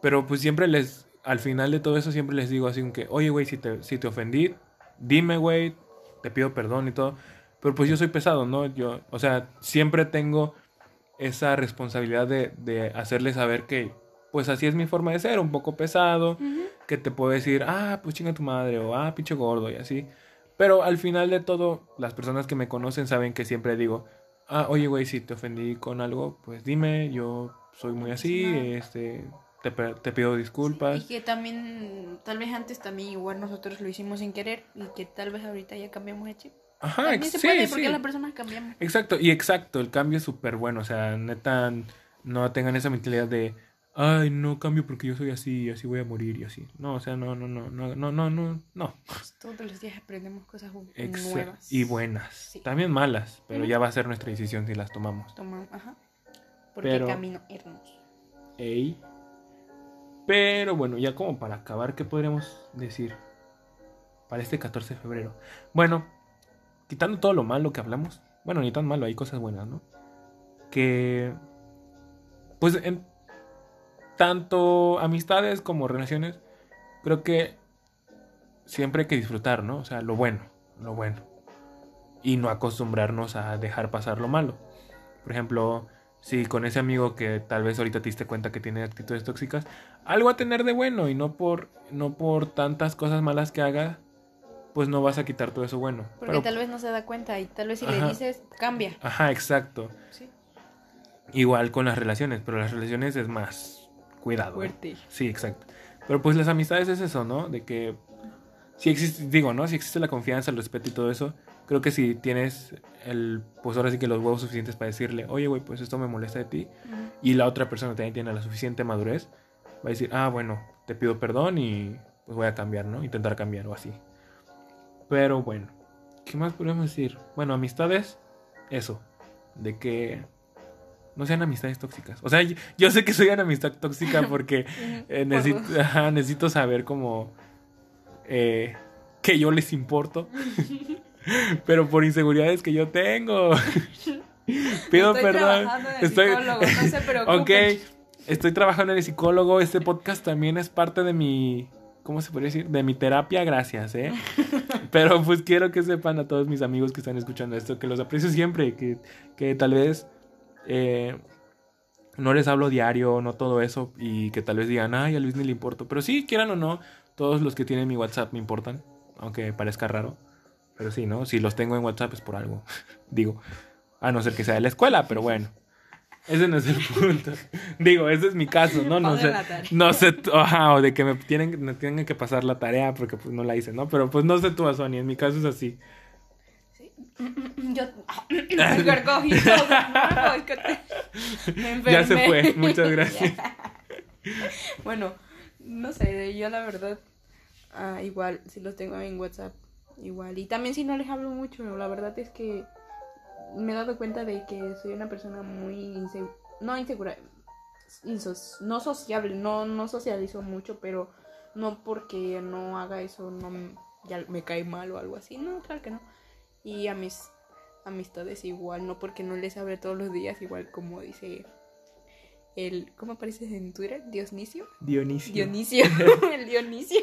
Pero pues siempre les. Al final de todo eso siempre les digo así como que, oye, güey, si te, si te ofendí, dime, güey, te pido perdón y todo. Pero pues yo soy pesado, ¿no? Yo, o sea, siempre tengo esa responsabilidad de, de hacerle saber que, pues así es mi forma de ser, un poco pesado, que te puedo decir, ah, pues chinga tu madre, o ah, pinche gordo, y así. Pero al final de todo, las personas que me conocen saben que siempre digo, ah, oye, güey, si te ofendí con algo, pues dime, yo soy muy así, este, te, te pido disculpas. Y que también, tal vez antes también igual nosotros lo hicimos sin querer y que tal vez ahorita ya cambiamos de chip. Ajá, también se sí, puede porque sí. las personas cambiamos. Exacto, y exacto, el cambio es súper bueno, o sea, neta, no tengan esa mentalidad de, ay, no cambio porque yo soy así, así voy a morir y así. No, o sea, no, no, no, no, no, no, no, no. Pues todos los días aprendemos cosas nuevas. y buenas. Sí. También malas, pero ya va a ser nuestra decisión si las tomamos. Toma, ajá. Porque Pero- camino hermoso. Ey. Pero bueno, ya como para acabar, ¿qué podríamos decir? Para este 14 de febrero. Bueno, quitando todo lo malo que hablamos. Bueno, ni tan malo, hay cosas buenas, ¿no? Que... Pues en tanto amistades como relaciones, creo que siempre hay que disfrutar, ¿no? O sea, lo bueno, lo bueno. Y no acostumbrarnos a dejar pasar lo malo. Por ejemplo, si con ese amigo que tal vez ahorita te diste cuenta que tiene actitudes tóxicas, algo a tener de bueno y no por, no por tantas cosas malas que haga, pues no vas a quitar todo eso bueno. Porque Pero- tal vez no se da cuenta y tal vez si le dices, cambia. Ajá, exacto. Sí. Igual con las relaciones, pero las relaciones es más cuidado. ¿eh? Fuerte. Sí, exacto. Pero pues las amistades es eso, ¿no? De que si existe, digo, ¿no? Si existe la confianza, el respeto y todo eso, creo que si tienes el, pues ahora sí que los huevos suficientes para decirle, oye, güey, pues esto me molesta de ti, y la otra persona también tiene la suficiente madurez, va a decir, ah, bueno, te pido perdón y pues voy a cambiar, ¿no? Intentar cambiar o así. Pero bueno, ¿qué más podemos decir? Bueno, amistades, eso, de que no sean amistades tóxicas. O sea, yo, yo sé que soy una amistad tóxica *laughs* porque eh, necesito, *laughs* ajá, necesito saber como eh, que yo les importo. *laughs* *laughs* Pero por inseguridades que yo tengo. *laughs* Pido Estoy perdón. trabajando en el Estoy psicólogo, no se *laughs* Ok, preocupen. estoy trabajando en el psicólogo. Este podcast también es parte de mi. ¿Cómo se podría decir? De mi terapia, gracias, ¿eh? Pero pues quiero que sepan a todos mis amigos que están escuchando esto, que los aprecio siempre, que, que tal vez eh, no les hablo diario, no todo eso, y que tal vez digan, ay, a Luis ni le importo. Pero sí, quieran o no, todos los que tienen mi WhatsApp me importan, aunque parezca raro. Pero sí, ¿no? Si los tengo en WhatsApp es por algo, *laughs* digo. A no ser que sea de la escuela, pero bueno. Ese no es el punto. Digo, ese es mi caso, ¿no? No sé, no sé, tú- ajá, o de que me tienen, me tienen que pasar la tarea porque pues no la hice, ¿no? Pero pues no sé tú, Sony, en mi caso es así. *clears throat* Yo. *clears throat* Que te- me *laughs* Ya se fue, muchas *laughs* gracias. bueno, no sé, yo la verdad, ah, igual, si los tengo en WhatsApp, igual. Y también si no les hablo mucho, la verdad es que me he dado cuenta de que soy una persona muy insegura, no insegura, insos- no sociable, no, no socializo mucho, pero no porque no haga eso, no ya me cae mal o algo así, no, claro que no. Y a mis amistades igual, no porque no les hable todos los días, igual como dice el, ¿cómo aparece en Twitter? Diosnisio. Dionisio. Dionisio, *laughs* el Dionisio.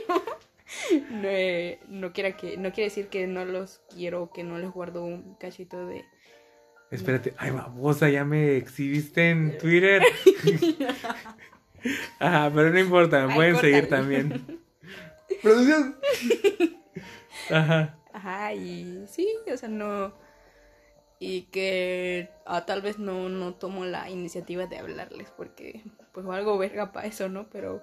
*laughs* No, eh, no, quiera que, no quiere decir que no los quiero, que no les guardo un cachito de... Espérate, ay babosa, ya me exhibiste en Twitter. *laughs* *laughs* Ajá, pero no importa, me pueden seguir también. Producción. Ajá. Ajá, y sí, o sea, no... Y que ah, tal vez no, no tomo la iniciativa de hablarles porque pues algo verga para eso, ¿no? Pero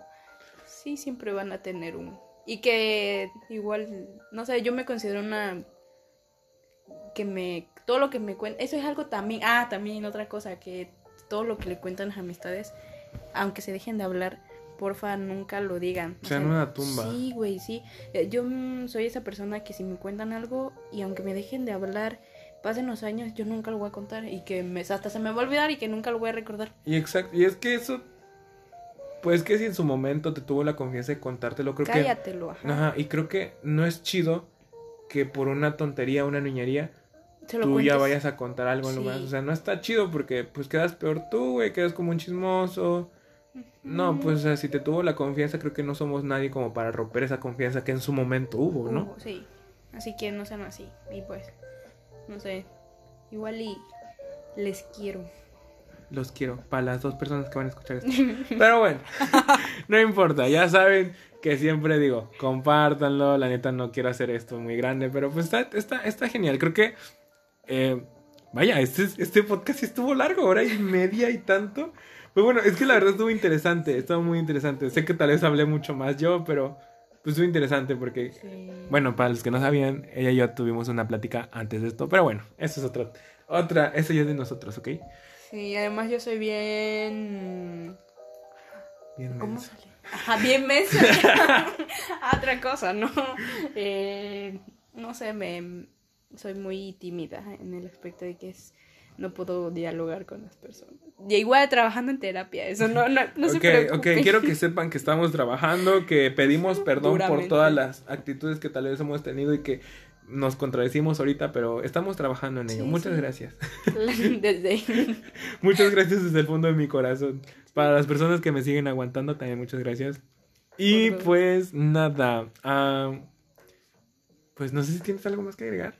sí, siempre van a tener un... Y que igual, no sé, yo me considero una... Que me... Todo lo que me cuentan... Eso es algo también... Ah, también otra cosa, que todo lo que le cuentan las amistades, aunque se dejen de hablar, porfa, nunca lo digan. O Sean una tumba. Sí, güey, sí. Eh, Yo soy esa persona que si me cuentan algo y aunque me dejen de hablar, pasen los años, yo nunca lo voy a contar y que me, hasta se me va a olvidar y que nunca lo voy a recordar. Y exacto, y es que eso, pues que si en su momento te tuvo la confianza de contártelo, creo Cállatelo, que... ajá. Ajá, y creo que no es chido que por una tontería, una niñería, tú ya vayas a contar algo Sí. nomás. O sea, no está chido porque pues quedas peor tú, güey, quedas como un chismoso. No, pues o sea, si te tuvo la confianza, creo que no somos nadie como para romper esa confianza que en su momento hubo, ¿no? Sí. Así que no sean así. Y pues, no sé. Igual y les quiero. Los quiero, para las dos personas que van a escuchar esto. *laughs* Pero bueno, no importa, ya saben que siempre digo, compártanlo, la neta no quiero hacer esto muy grande, pero pues está, está, está genial. Creo que, eh, vaya, este, este podcast estuvo largo, hora y media y tanto. Pues bueno, es que la verdad estuvo interesante, estuvo muy interesante. Sé que tal vez hablé mucho más yo, pero pues estuvo interesante porque Sí. bueno, para los que no sabían, ella y yo tuvimos una plática antes de esto, pero bueno, eso es otra, otra, eso ya es de nosotros, ¿ok? Sí, además yo soy bien... Bien ¿Cómo mensa. sale? Ajá, bien mensa. *laughs* Otra cosa, ¿no? Eh, no sé, me soy muy tímida en el aspecto de que es no puedo dialogar con las personas. Y igual trabajando en terapia, eso no, no, no se ok, preocupen. ok, quiero que sepan que estamos trabajando, que pedimos *laughs* perdón por todas las actitudes que tal vez hemos tenido y que nos contradecimos ahorita, pero estamos trabajando en ello. Sí, Muchas sí. gracias. *laughs* Desde... *laughs* Muchas gracias desde el fondo de mi corazón. Para las personas que me siguen aguantando, también muchas gracias. Y pues nada, ah, pues no sé si tienes algo más que agregar.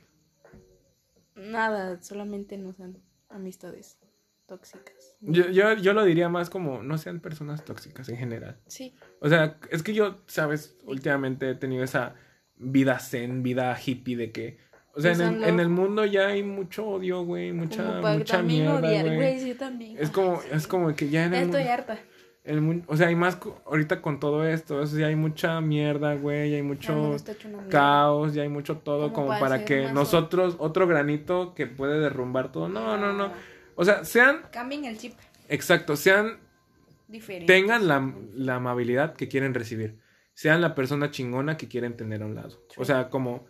Nada, solamente no sean amistades tóxicas. Yo, yo, yo lo diría más como no sean personas tóxicas en general. Sí, O sea, es que yo, sabes, últimamente he tenido esa vida zen, vida hippie de que O sea, en el, Usando- en el mundo ya hay mucho odio, güey, mucha, mucha mierda, odiar, güey. yo también. Es como, es como que ya en el estoy mundo, harta. el o sea, hay más, ahorita con todo esto, o sea, ya hay mucha mierda, güey, hay mucho caos, ya hay mucho todo, Como para que nosotros, otro granito que puede derrumbar todo. No, no, no. O sea, sean, Cambien el chip. exacto, sean, tengan la, la amabilidad que quieren recibir. Sean la persona chingona que quieren tener a un lado. O sea, como...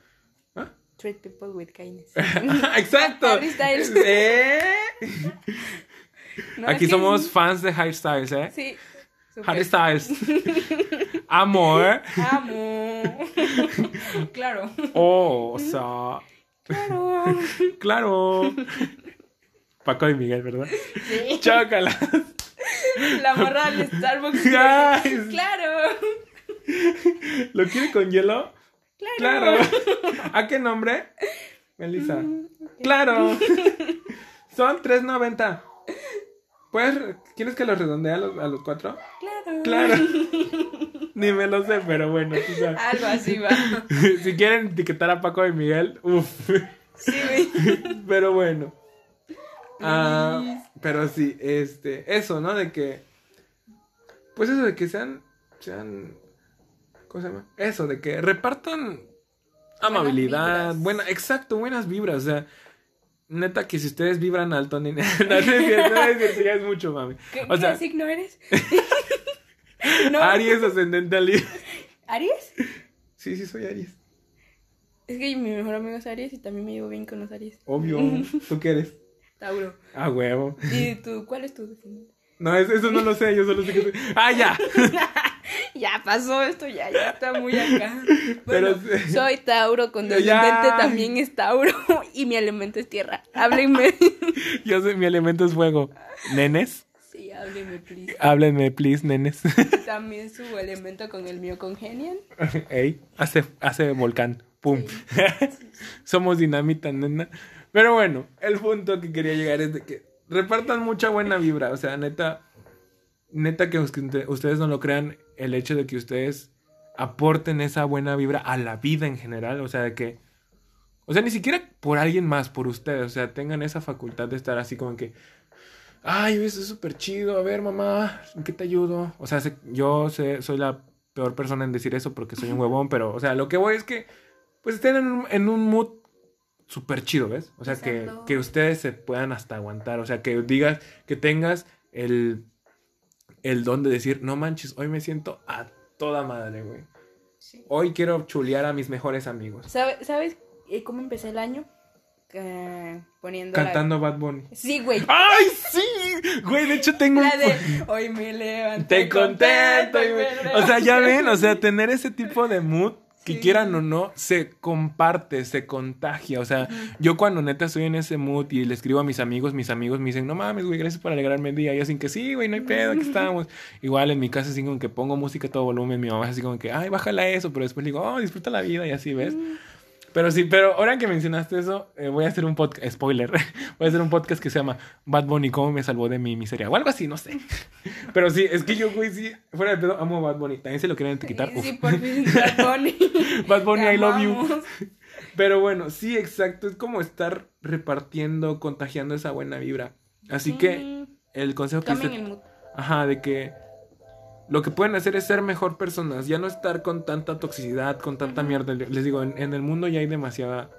¿Ah? Treat people with kindness. *laughs* ¡Exacto! *laughs* ¿Eh? *laughs* No, Aquí es que somos fans de Harry Styles, ¿eh? Sí. Harry Styles. Amor. Amo. claro. Oh, o sea... Claro. Claro. Paco y Miguel, ¿verdad? Sí. Chócala. La morra del Starbucks. Guys. Claro. *laughs* ¿Lo quiere con hielo? Claro. Claro. ¿A qué nombre? Melissa. Claro. Son 3.90. ¿Puedes, ¿Quieres que los redondee a los, a los cuatro? Claro. Claro. *laughs* Ni me lo sé, pero bueno, tú sabes. Algo así va. *laughs* Si quieren etiquetar a Paco y Miguel, uff. Sí. Pero bueno. Ah, pero sí, este, eso, ¿no? De que, pues eso de que sean, sean, ¿cómo se llama? Eso, de que repartan amabilidad, buena, exacto, buenas vibras, o sea, neta que si ustedes vibran alto, ni, *laughs* no es ya mucho, mami. ¿Qué, O sea, qué signo eres? *laughs* no. Aries ascendente al ¿Aries? Sí, sí, soy Aries. Es que mi mejor amigo es Aries y también me llevo bien con los Aries. Obvio, *laughs* ¿tú qué eres? Tauro. Ah, huevo. ¿Y tú? ¿Cuál es tu descendiente? No, es- eso no lo sé, yo solo sé que soy... ¡Ah, ya! *laughs* Ya pasó esto, ya, ya está muy acá. Pero Bueno, sí. soy Tauro con Ya. descendente también es Tauro *laughs* y mi elemento es tierra. Háblenme. *laughs* Yo sé, mi elemento es fuego. ¿Nenes? Sí, háblenme, please. Háblenme, please, nenes. También su elemento con el mío congenian. Ey, hace, hace volcán. Pum. Somos dinamita, nena. Pero bueno, el punto que quería llegar es de que repartan mucha buena vibra. O sea, neta, neta que ustedes no lo crean, el hecho de que ustedes aporten esa buena vibra a la vida en general. O sea, de que. O sea, ni siquiera por alguien más, por ustedes. O sea, tengan esa facultad de estar así como que. Ay, eso es súper chido. A ver, mamá, ¿en qué te ayudo? O sea, yo sé- soy la peor persona en decir eso porque soy un *laughs* huevón, pero, o sea, lo que voy es que, pues estén en un, en un mood súper chido, ¿ves? O sea, que, que ustedes se puedan hasta aguantar. O sea, que digas, que tengas el, el don de decir, no manches, hoy me siento a toda madre, güey. Sí. Hoy quiero chulear a mis mejores amigos. ¿Sabe- ¿Sabes eh, cómo empecé el año? Eh, poniendo la- Cantando Bad Bunny. Sí, güey. ¡Ay, sí! Güey, de hecho tengo La de hoy me levanté Te contento. y y me- me O sea, ya levanté". ven, o sea, tener ese tipo de mood, que quieran o no, se comparte, se contagia. O sea, yo cuando neta estoy en ese mood y le escribo a mis amigos, mis amigos me dicen, no mames, güey, gracias por alegrarme el día. Y así que sí, güey, no hay pedo, aquí estamos. Igual en mi casa así como que pongo música a todo volumen, mi mamá es así como que, ay, bájala eso, pero después le digo, oh, disfruta la vida y así, ¿ves? Pero sí, pero ahora que mencionaste eso, eh, voy a hacer un podcast, spoiler, *laughs* voy a hacer un podcast que se llama Bad Bunny, ¿cómo me salvó de mi miseria? O algo así, no sé. *laughs* Pero sí, es que yo, güey, sí, fuera de pedo, amo a Bad Bunny. También se lo quieren quitar. Sí, sí, por fin, *laughs* Bad Bunny. Bad Bunny, Te I love you. Pero bueno, sí, exacto, es como estar repartiendo, contagiando esa buena vibra. Así que Mm, el consejo que mood. Ajá, de que lo que pueden hacer es ser mejor personas, ya no estar con tanta toxicidad, con tanta mierda. Les digo, en, en el mundo ya hay demasiada,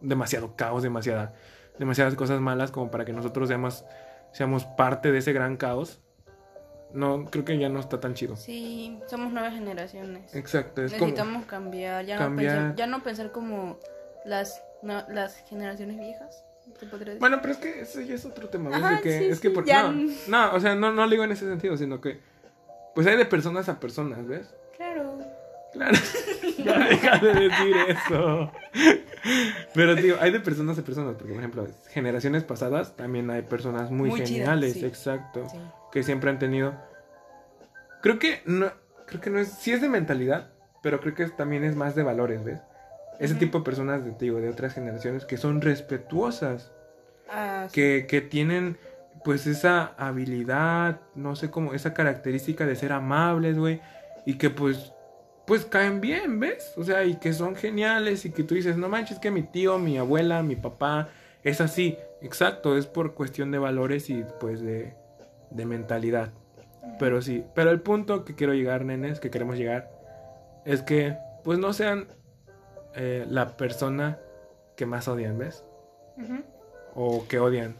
demasiado caos, demasiada, demasiadas cosas malas como para que nosotros seamos, seamos parte de ese gran caos. No, creo que ya no está tan chido. Sí, somos nuevas generaciones. Exacto, es como... Necesitamos cambiar, ya, cambiar. No pensar, ya no pensar como las, no, las generaciones viejas. Bueno, pero es que eso ya es otro tema. Ajá, De que, sí, es que sí, por- ya- no, no, o sea, no, no lo digo en ese sentido, sino que pues hay de personas a personas, ¿ves? Claro. Claro. *laughs* ya deja de decir eso. Pero digo, hay de personas a personas, porque por ejemplo, generaciones pasadas también hay personas muy, Muy chidas, geniales, sí. exacto, Sí. que siempre han tenido Creo que no creo que no es sí es de mentalidad, pero creo que también es más de valores, ¿ves? Ese tipo de personas de, digo, de otras generaciones que son respetuosas, Ah, sí. que, que tienen pues esa habilidad, no sé cómo, esa característica de ser amables, güey, y que pues pues caen bien, ¿ves? O sea, y que son geniales y que tú dices, no manches, que mi tío, mi abuela, mi papá es así. Exacto, es por cuestión de valores y pues de, de mentalidad. Pero sí, pero el punto que quiero llegar, nenes, que queremos llegar, es que pues no sean eh, la persona que más odian, ¿ves? O que odian.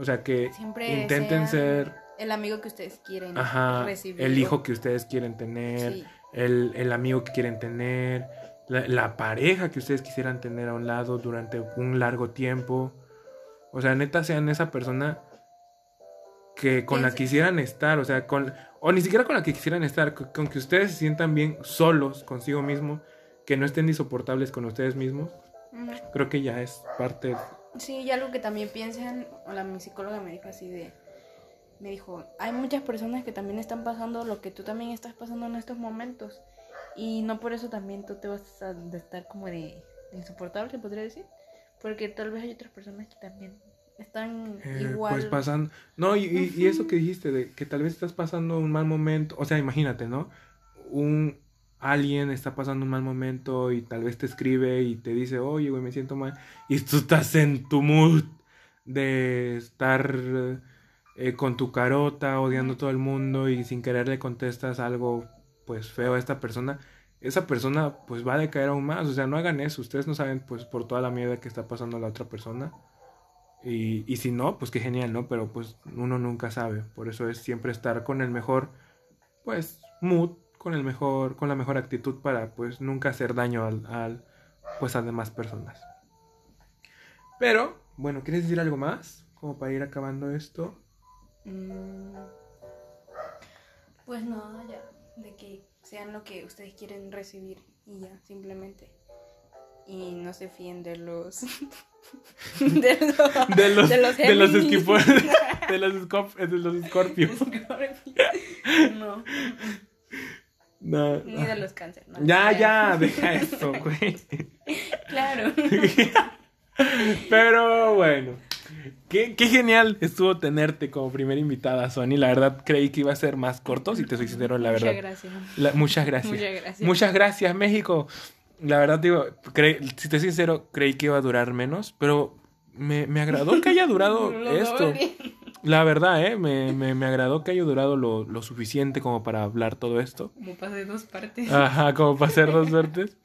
O sea, que Siempre intenten ser, el amigo que ustedes quieren ajá, recibir. el hijo que ustedes quieren tener, Sí. el, el amigo que quieren tener, la, la pareja que ustedes quisieran tener a un lado durante un largo tiempo. O sea, neta, sean esa persona que con la que quisieran estar, o sea, con, o ni siquiera con la que quisieran estar, con, con que ustedes se sientan bien solos consigo mismo, que no estén insoportables con ustedes mismos, Ujú. creo que ya es parte Sí, y algo que también piensen, hola, mi psicóloga me dijo así de, me dijo, hay muchas personas que también están pasando lo que tú también estás pasando en estos momentos y no por eso también tú te vas a de estar como de, de insoportable, se podría decir, porque tal vez hay otras personas que también están Eh, igual. Pues pasando. No, y, y- y eso que dijiste, de que tal vez estás pasando un mal momento. O sea, imagínate, ¿no? Un alguien está pasando un mal momento y tal vez te escribe y te dice, oye, güey, me siento mal. Y tú estás en tu mood de estar eh, con tu carota, odiando a todo el mundo y sin querer le contestas algo, pues feo a esta persona. Esa persona, pues va a decaer aún más. O sea, no hagan eso. Ustedes no saben, pues, por toda la mierda que está pasando la otra persona. Y, y si no, pues qué genial, ¿no? Pero pues uno nunca sabe. Por eso es siempre estar con el mejor, pues, mood, con el mejor, con la mejor actitud para pues nunca hacer daño al, al pues a demás personas. Pero, bueno, ¿quieres decir algo más? Como para ir acabando esto. Mm, Pues no, ya, de que sean lo que ustedes quieren recibir y ya, simplemente. Y no se fíen de los... *laughs* de los... De los, de los de los Géminis. esquipo- *laughs* de los, escorp- de los Scorpio. *laughs* no, No. ni de los cáncer. no, Ya, ya, deja eso, *laughs* güey. Claro. Pero bueno, qué, qué genial estuvo tenerte como primera invitada, Sony. La verdad creí que iba a ser más corto, si te soy sincero, la verdad. Muchas gracias. La- muchas gracias. Muchas gracias. Muchas gracias, México. La verdad, digo, cre- si te soy sincero, creí que iba a durar menos, pero me, me agradó que haya durado *laughs* esto. La verdad, ¿eh? Me, me, me agradó que haya durado lo, lo suficiente como para hablar todo esto. Como pasé dos partes. Ajá, como para hacer dos suertes.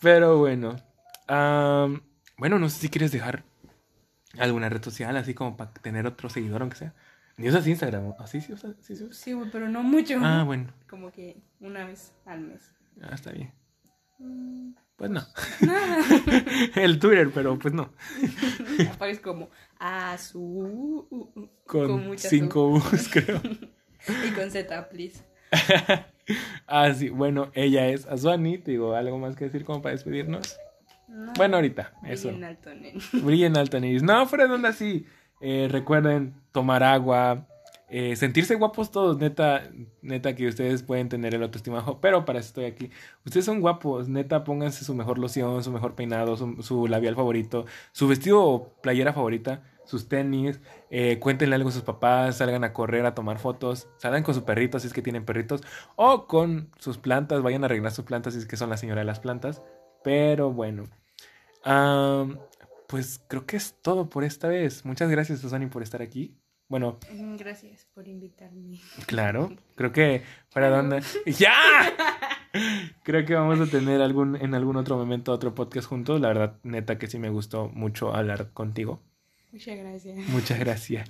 Pero bueno. am, bueno, no sé si quieres dejar alguna red social, así como para tener otro seguidor, aunque sea. Ni usas Instagram, ¿así sí usas? ¿Sí, sí usas? Sí, güey, pero no mucho. Ah, bueno. Como que una vez al mes. Ah, está bien. Mm, Pues no. *laughs* El Twitter, pero pues no. *laughs* Aparece como azul. Con, muchas cinco U's, *laughs* creo. Y con Z, please. ah, sí. Bueno, ella es Azuani. Te digo, ¿algo más que decir como para despedirnos? No. Bueno, ahorita. Eso. Brillen alto, nen. Brillen alto, Niris. No, fuera de onda sí. Eh, recuerden tomar agua, eh, sentirse guapos todos, neta, neta que ustedes pueden tener el autoestima bajo, pero para eso estoy aquí. Ustedes son guapos, neta, pónganse su mejor loción, su mejor peinado, su, labial favorito, su vestido o playera favorita, sus tenis, eh, cuéntenle algo a sus papás, salgan a correr, a tomar fotos, salgan con su perrito si es que tienen perritos, o con sus plantas, vayan a arreglar sus plantas si es que son la señora de las plantas. Pero bueno. Am, pues creo que es todo por esta vez. Muchas gracias, Susani, por estar aquí. Bueno, Gracias por invitarme. claro, creo que para dónde. ¡Ya! *laughs* Creo que vamos a tener algún, en algún otro momento otro podcast juntos. La verdad, neta que sí me gustó mucho hablar contigo. Muchas gracias. Muchas gracias.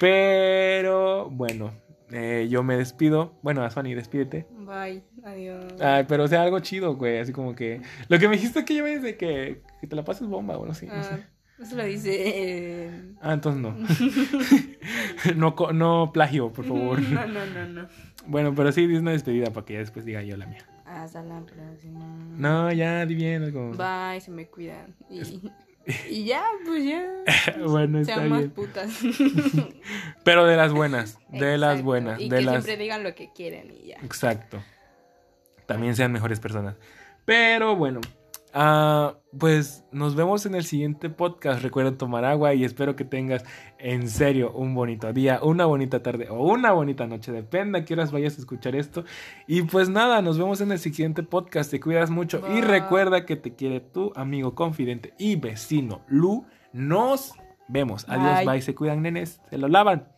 Pero bueno, eh, yo me despido. Bueno, Asfani, despídete. Bye. Adiós. Ay, pero sea, algo chido, güey. Así como que. Lo que me dijiste que yo me de que, que te la pases bomba, bueno, sí. No Ah, sé. Eso lo dice. eh, Ah, entonces no. *laughs* no, no plagio, por favor. No, no, no, no. Bueno, pero sí, di una despedida para que ya después diga yo la mía. Hasta la próxima. No, ya, di bien algo. Bye, se me cuidan. Y, *laughs* y ya, pues ya. *laughs* bueno, está Sean más bien. putas. Pero de las buenas, de las buenas, Y de que las... siempre digan lo que quieren y ya. Exacto. También sean mejores personas. Pero bueno, Ah, pues nos vemos en el siguiente podcast. Recuerda tomar agua y espero que tengas en serio un bonito día, una bonita tarde o una bonita noche. Depende a qué horas vayas a escuchar esto. Y pues nada, nos vemos en el siguiente podcast. Te cuidas mucho y recuerda que te quiere tu amigo confidente y vecino Lu. Nos vemos. Adiós, Bye. bye. Se cuidan, nenes. Se lo lavan.